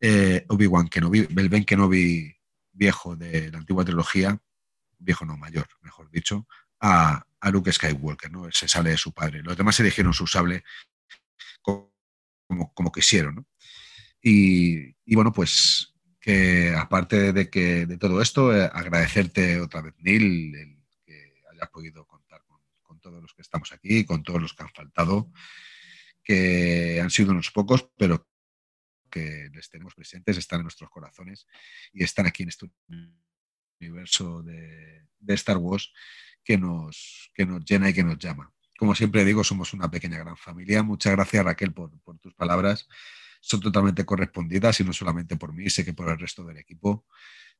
eh, Obi-Wan Kenobi, el Kenobi viejo de la antigua trilogía, viejo no, mayor, mejor dicho, a, a Luke Skywalker, ¿no? Ese sable de su padre. Los demás eligieron su sable como, como quisieron, ¿no? Y, y bueno, pues que aparte de que de todo esto, eh, agradecerte otra vez, Neil, el que hayas podido contar con, todos los que estamos aquí, con todos los que han faltado, que han sido unos pocos, pero que les tenemos presentes, están en nuestros corazones y están aquí en este universo de, de Star Wars que nos, que nos llena y que nos llama. Como siempre digo, somos una pequeña gran familia. Muchas gracias, Raquel, por, por tus palabras son totalmente correspondidas y no solamente por mí, sé que por el resto del equipo.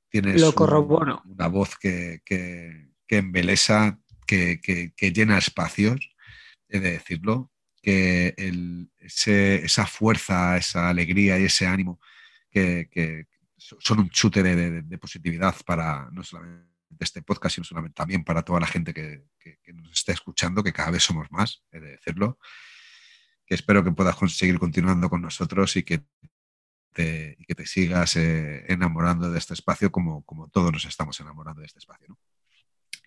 Tienes Lo corroboro. Un, una voz que, que, que embelesa, que, que, llena espacios, he de decirlo, que el, ese, esa fuerza, esa alegría y ese ánimo que, son un chute de, de, de, positividad para no solamente este podcast, sino solamente también para toda la gente que, nos esté escuchando, que cada vez somos más, he de decirlo que espero que puedas seguir continuando con nosotros y que te, y que te sigas eh, enamorando de este espacio como, como todos nos estamos enamorando de este espacio. ¿no?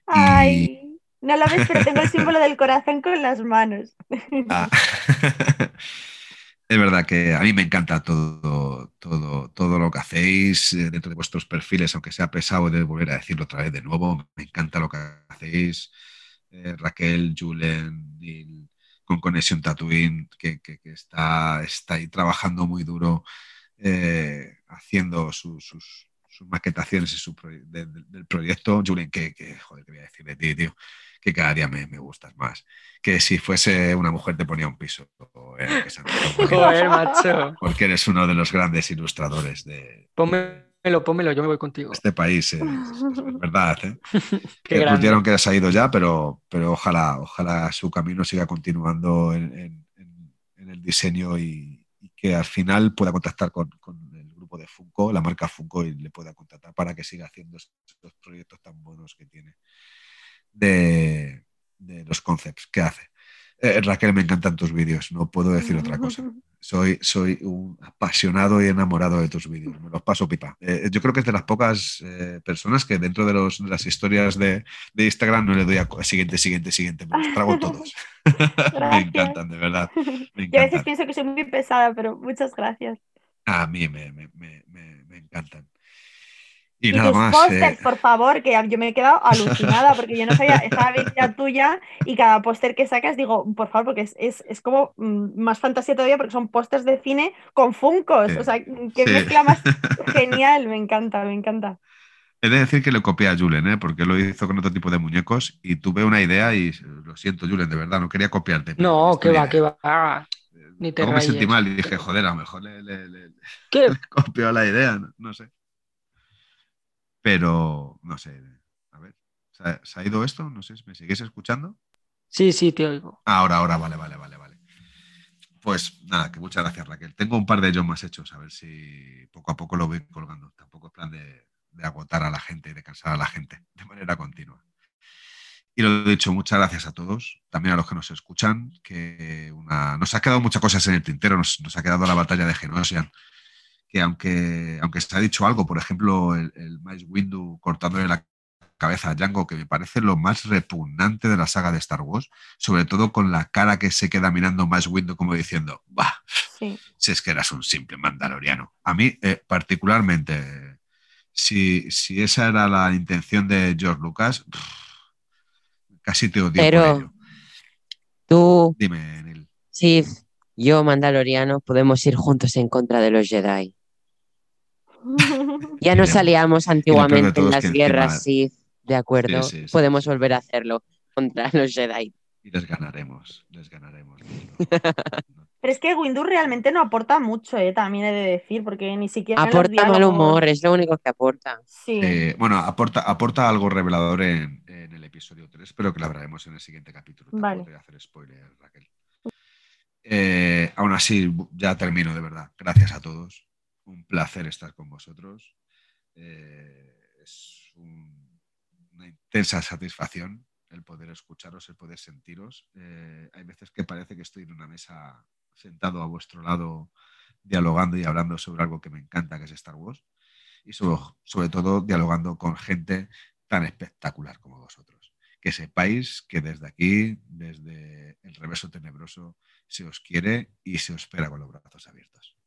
Ay, y... no lo ves, pero tengo el símbolo del corazón con las manos. Ah. es verdad que a mí me encanta todo, todo, todo lo que hacéis eh, dentro de vuestros perfiles, aunque sea pesado de volver a decirlo otra vez de nuevo. Me encanta lo que hacéis. Eh, Raquel, Julen, Neil, con Conexión Tatooine, que, está, está ahí trabajando muy duro, eh, haciendo sus, sus, maquetaciones y su de, de, del proyecto. Julen, que, que, joder, te voy a decir de ti, tío, que cada día me, me gustas más. Que si fuese una mujer te ponía un piso. Eh, que joder, macho. Porque eres uno de los grandes ilustradores de... Pómelo, pómelo, yo me voy contigo. Este país, es, es verdad. ¿eh? Que dieron que ha ido ya, pero, pero ojalá, ojalá su camino siga continuando en, en, en el diseño y, y, que al final pueda contactar con, con, grupo de Funko, la marca Funko, y le pueda contactar para que siga haciendo estos proyectos tan buenos que tiene. de, de los concepts que hace. Eh, Raquel, me encantan tus vídeos, no puedo decir otra cosa. Soy, soy un apasionado y enamorado de tus vídeos, me los paso pipa. Eh, yo creo que es de las pocas eh, personas que dentro de, los, de las historias de, de, Instagram no le doy a siguiente, siguiente, siguiente, me los trago todos. me encantan, de verdad. Me Yo a veces pienso que soy muy pesada, pero muchas gracias. A mí me, me, me, me encantan. Y, y nada tus más. pósters, eh, por favor, que yo me he quedado alucinada porque yo no sabía, estaba veía tuya y cada póster que sacas digo, por favor, porque es, es, es como mm, más fantasía todavía porque son pósters de cine con funcos. Sí, O sea, qué sí. mezcla más genial, me encanta, me encanta. He de decir que le copié a Julen, ¿eh? porque lo hizo con otro tipo de muñecos y tuve una idea y lo siento, Julen, de verdad, no quería copiarte. No, que va, que va. Ni te Luego me sentí mal y dije, joder, a lo mejor le, le, le- ¿Qué? le copió la idea, no, no sé. Pero, no sé, a ver, ¿se ha, se ha ido esto? No sé, ¿me seguís escuchando? Sí, sí, te oigo. Ahora, ahora, vale, vale, vale, vale. Pues nada, que muchas gracias, Raquel. Tengo un par de ellos más hechos, a ver si poco a poco lo voy colgando. Tampoco es plan de, de agotar a la gente y de cansar a la gente de manera continua. Y lo dicho, muchas gracias a todos, también a los que nos escuchan, que una... nos ha quedado muchas cosas en el tintero, nos, nos ha quedado la batalla de Genosian, que aunque, aunque se ha dicho algo, por ejemplo, el, el Mice Windu cortándole la cabeza a Django, que me parece lo más repugnante de la saga de Star Wars, sobre todo con la cara que se queda mirando Mice Windu como diciendo, bah, Sí. si es que eras un simple mandaloriano. A mí, eh, particularmente, si, si esa era la intención de George Lucas, pff, casi te odio por Pero ello. tú, Dime, yo, Mandaloriano, podemos ir juntos en contra de los Jedi. Ya nos aliamos antiguamente en las encima- guerras Sith, de acuerdo. Sí, sí, sí, podemos sí. volver a hacerlo contra los Jedi. Y les ganaremos, les ganaremos. Pero es que Windu realmente no aporta mucho, eh, también he de decir, porque ni siquiera Aporta mal humor, es lo único que aporta. Sí. Eh, bueno, aporta, aporta algo revelador en, episodio 3, pero que lo hablaremos en el siguiente capítulo. Tampoco Vale. voy a hacer spoiler, Raquel. Eh, aún así, ya termino, de verdad. Gracias a todos. Un placer estar con vosotros. Eh, es un- una intensa satisfacción el poder escucharos, el poder sentiros. Eh, hay veces que parece que estoy en una mesa sentado a vuestro lado, dialogando y hablando sobre algo que me encanta, que es Star Wars y sobre, sobre todo dialogando con gente tan espectacular como vosotros. Que sepáis que desde aquí, desde el reverso tenebroso, se os quiere y se os espera con los brazos abiertos.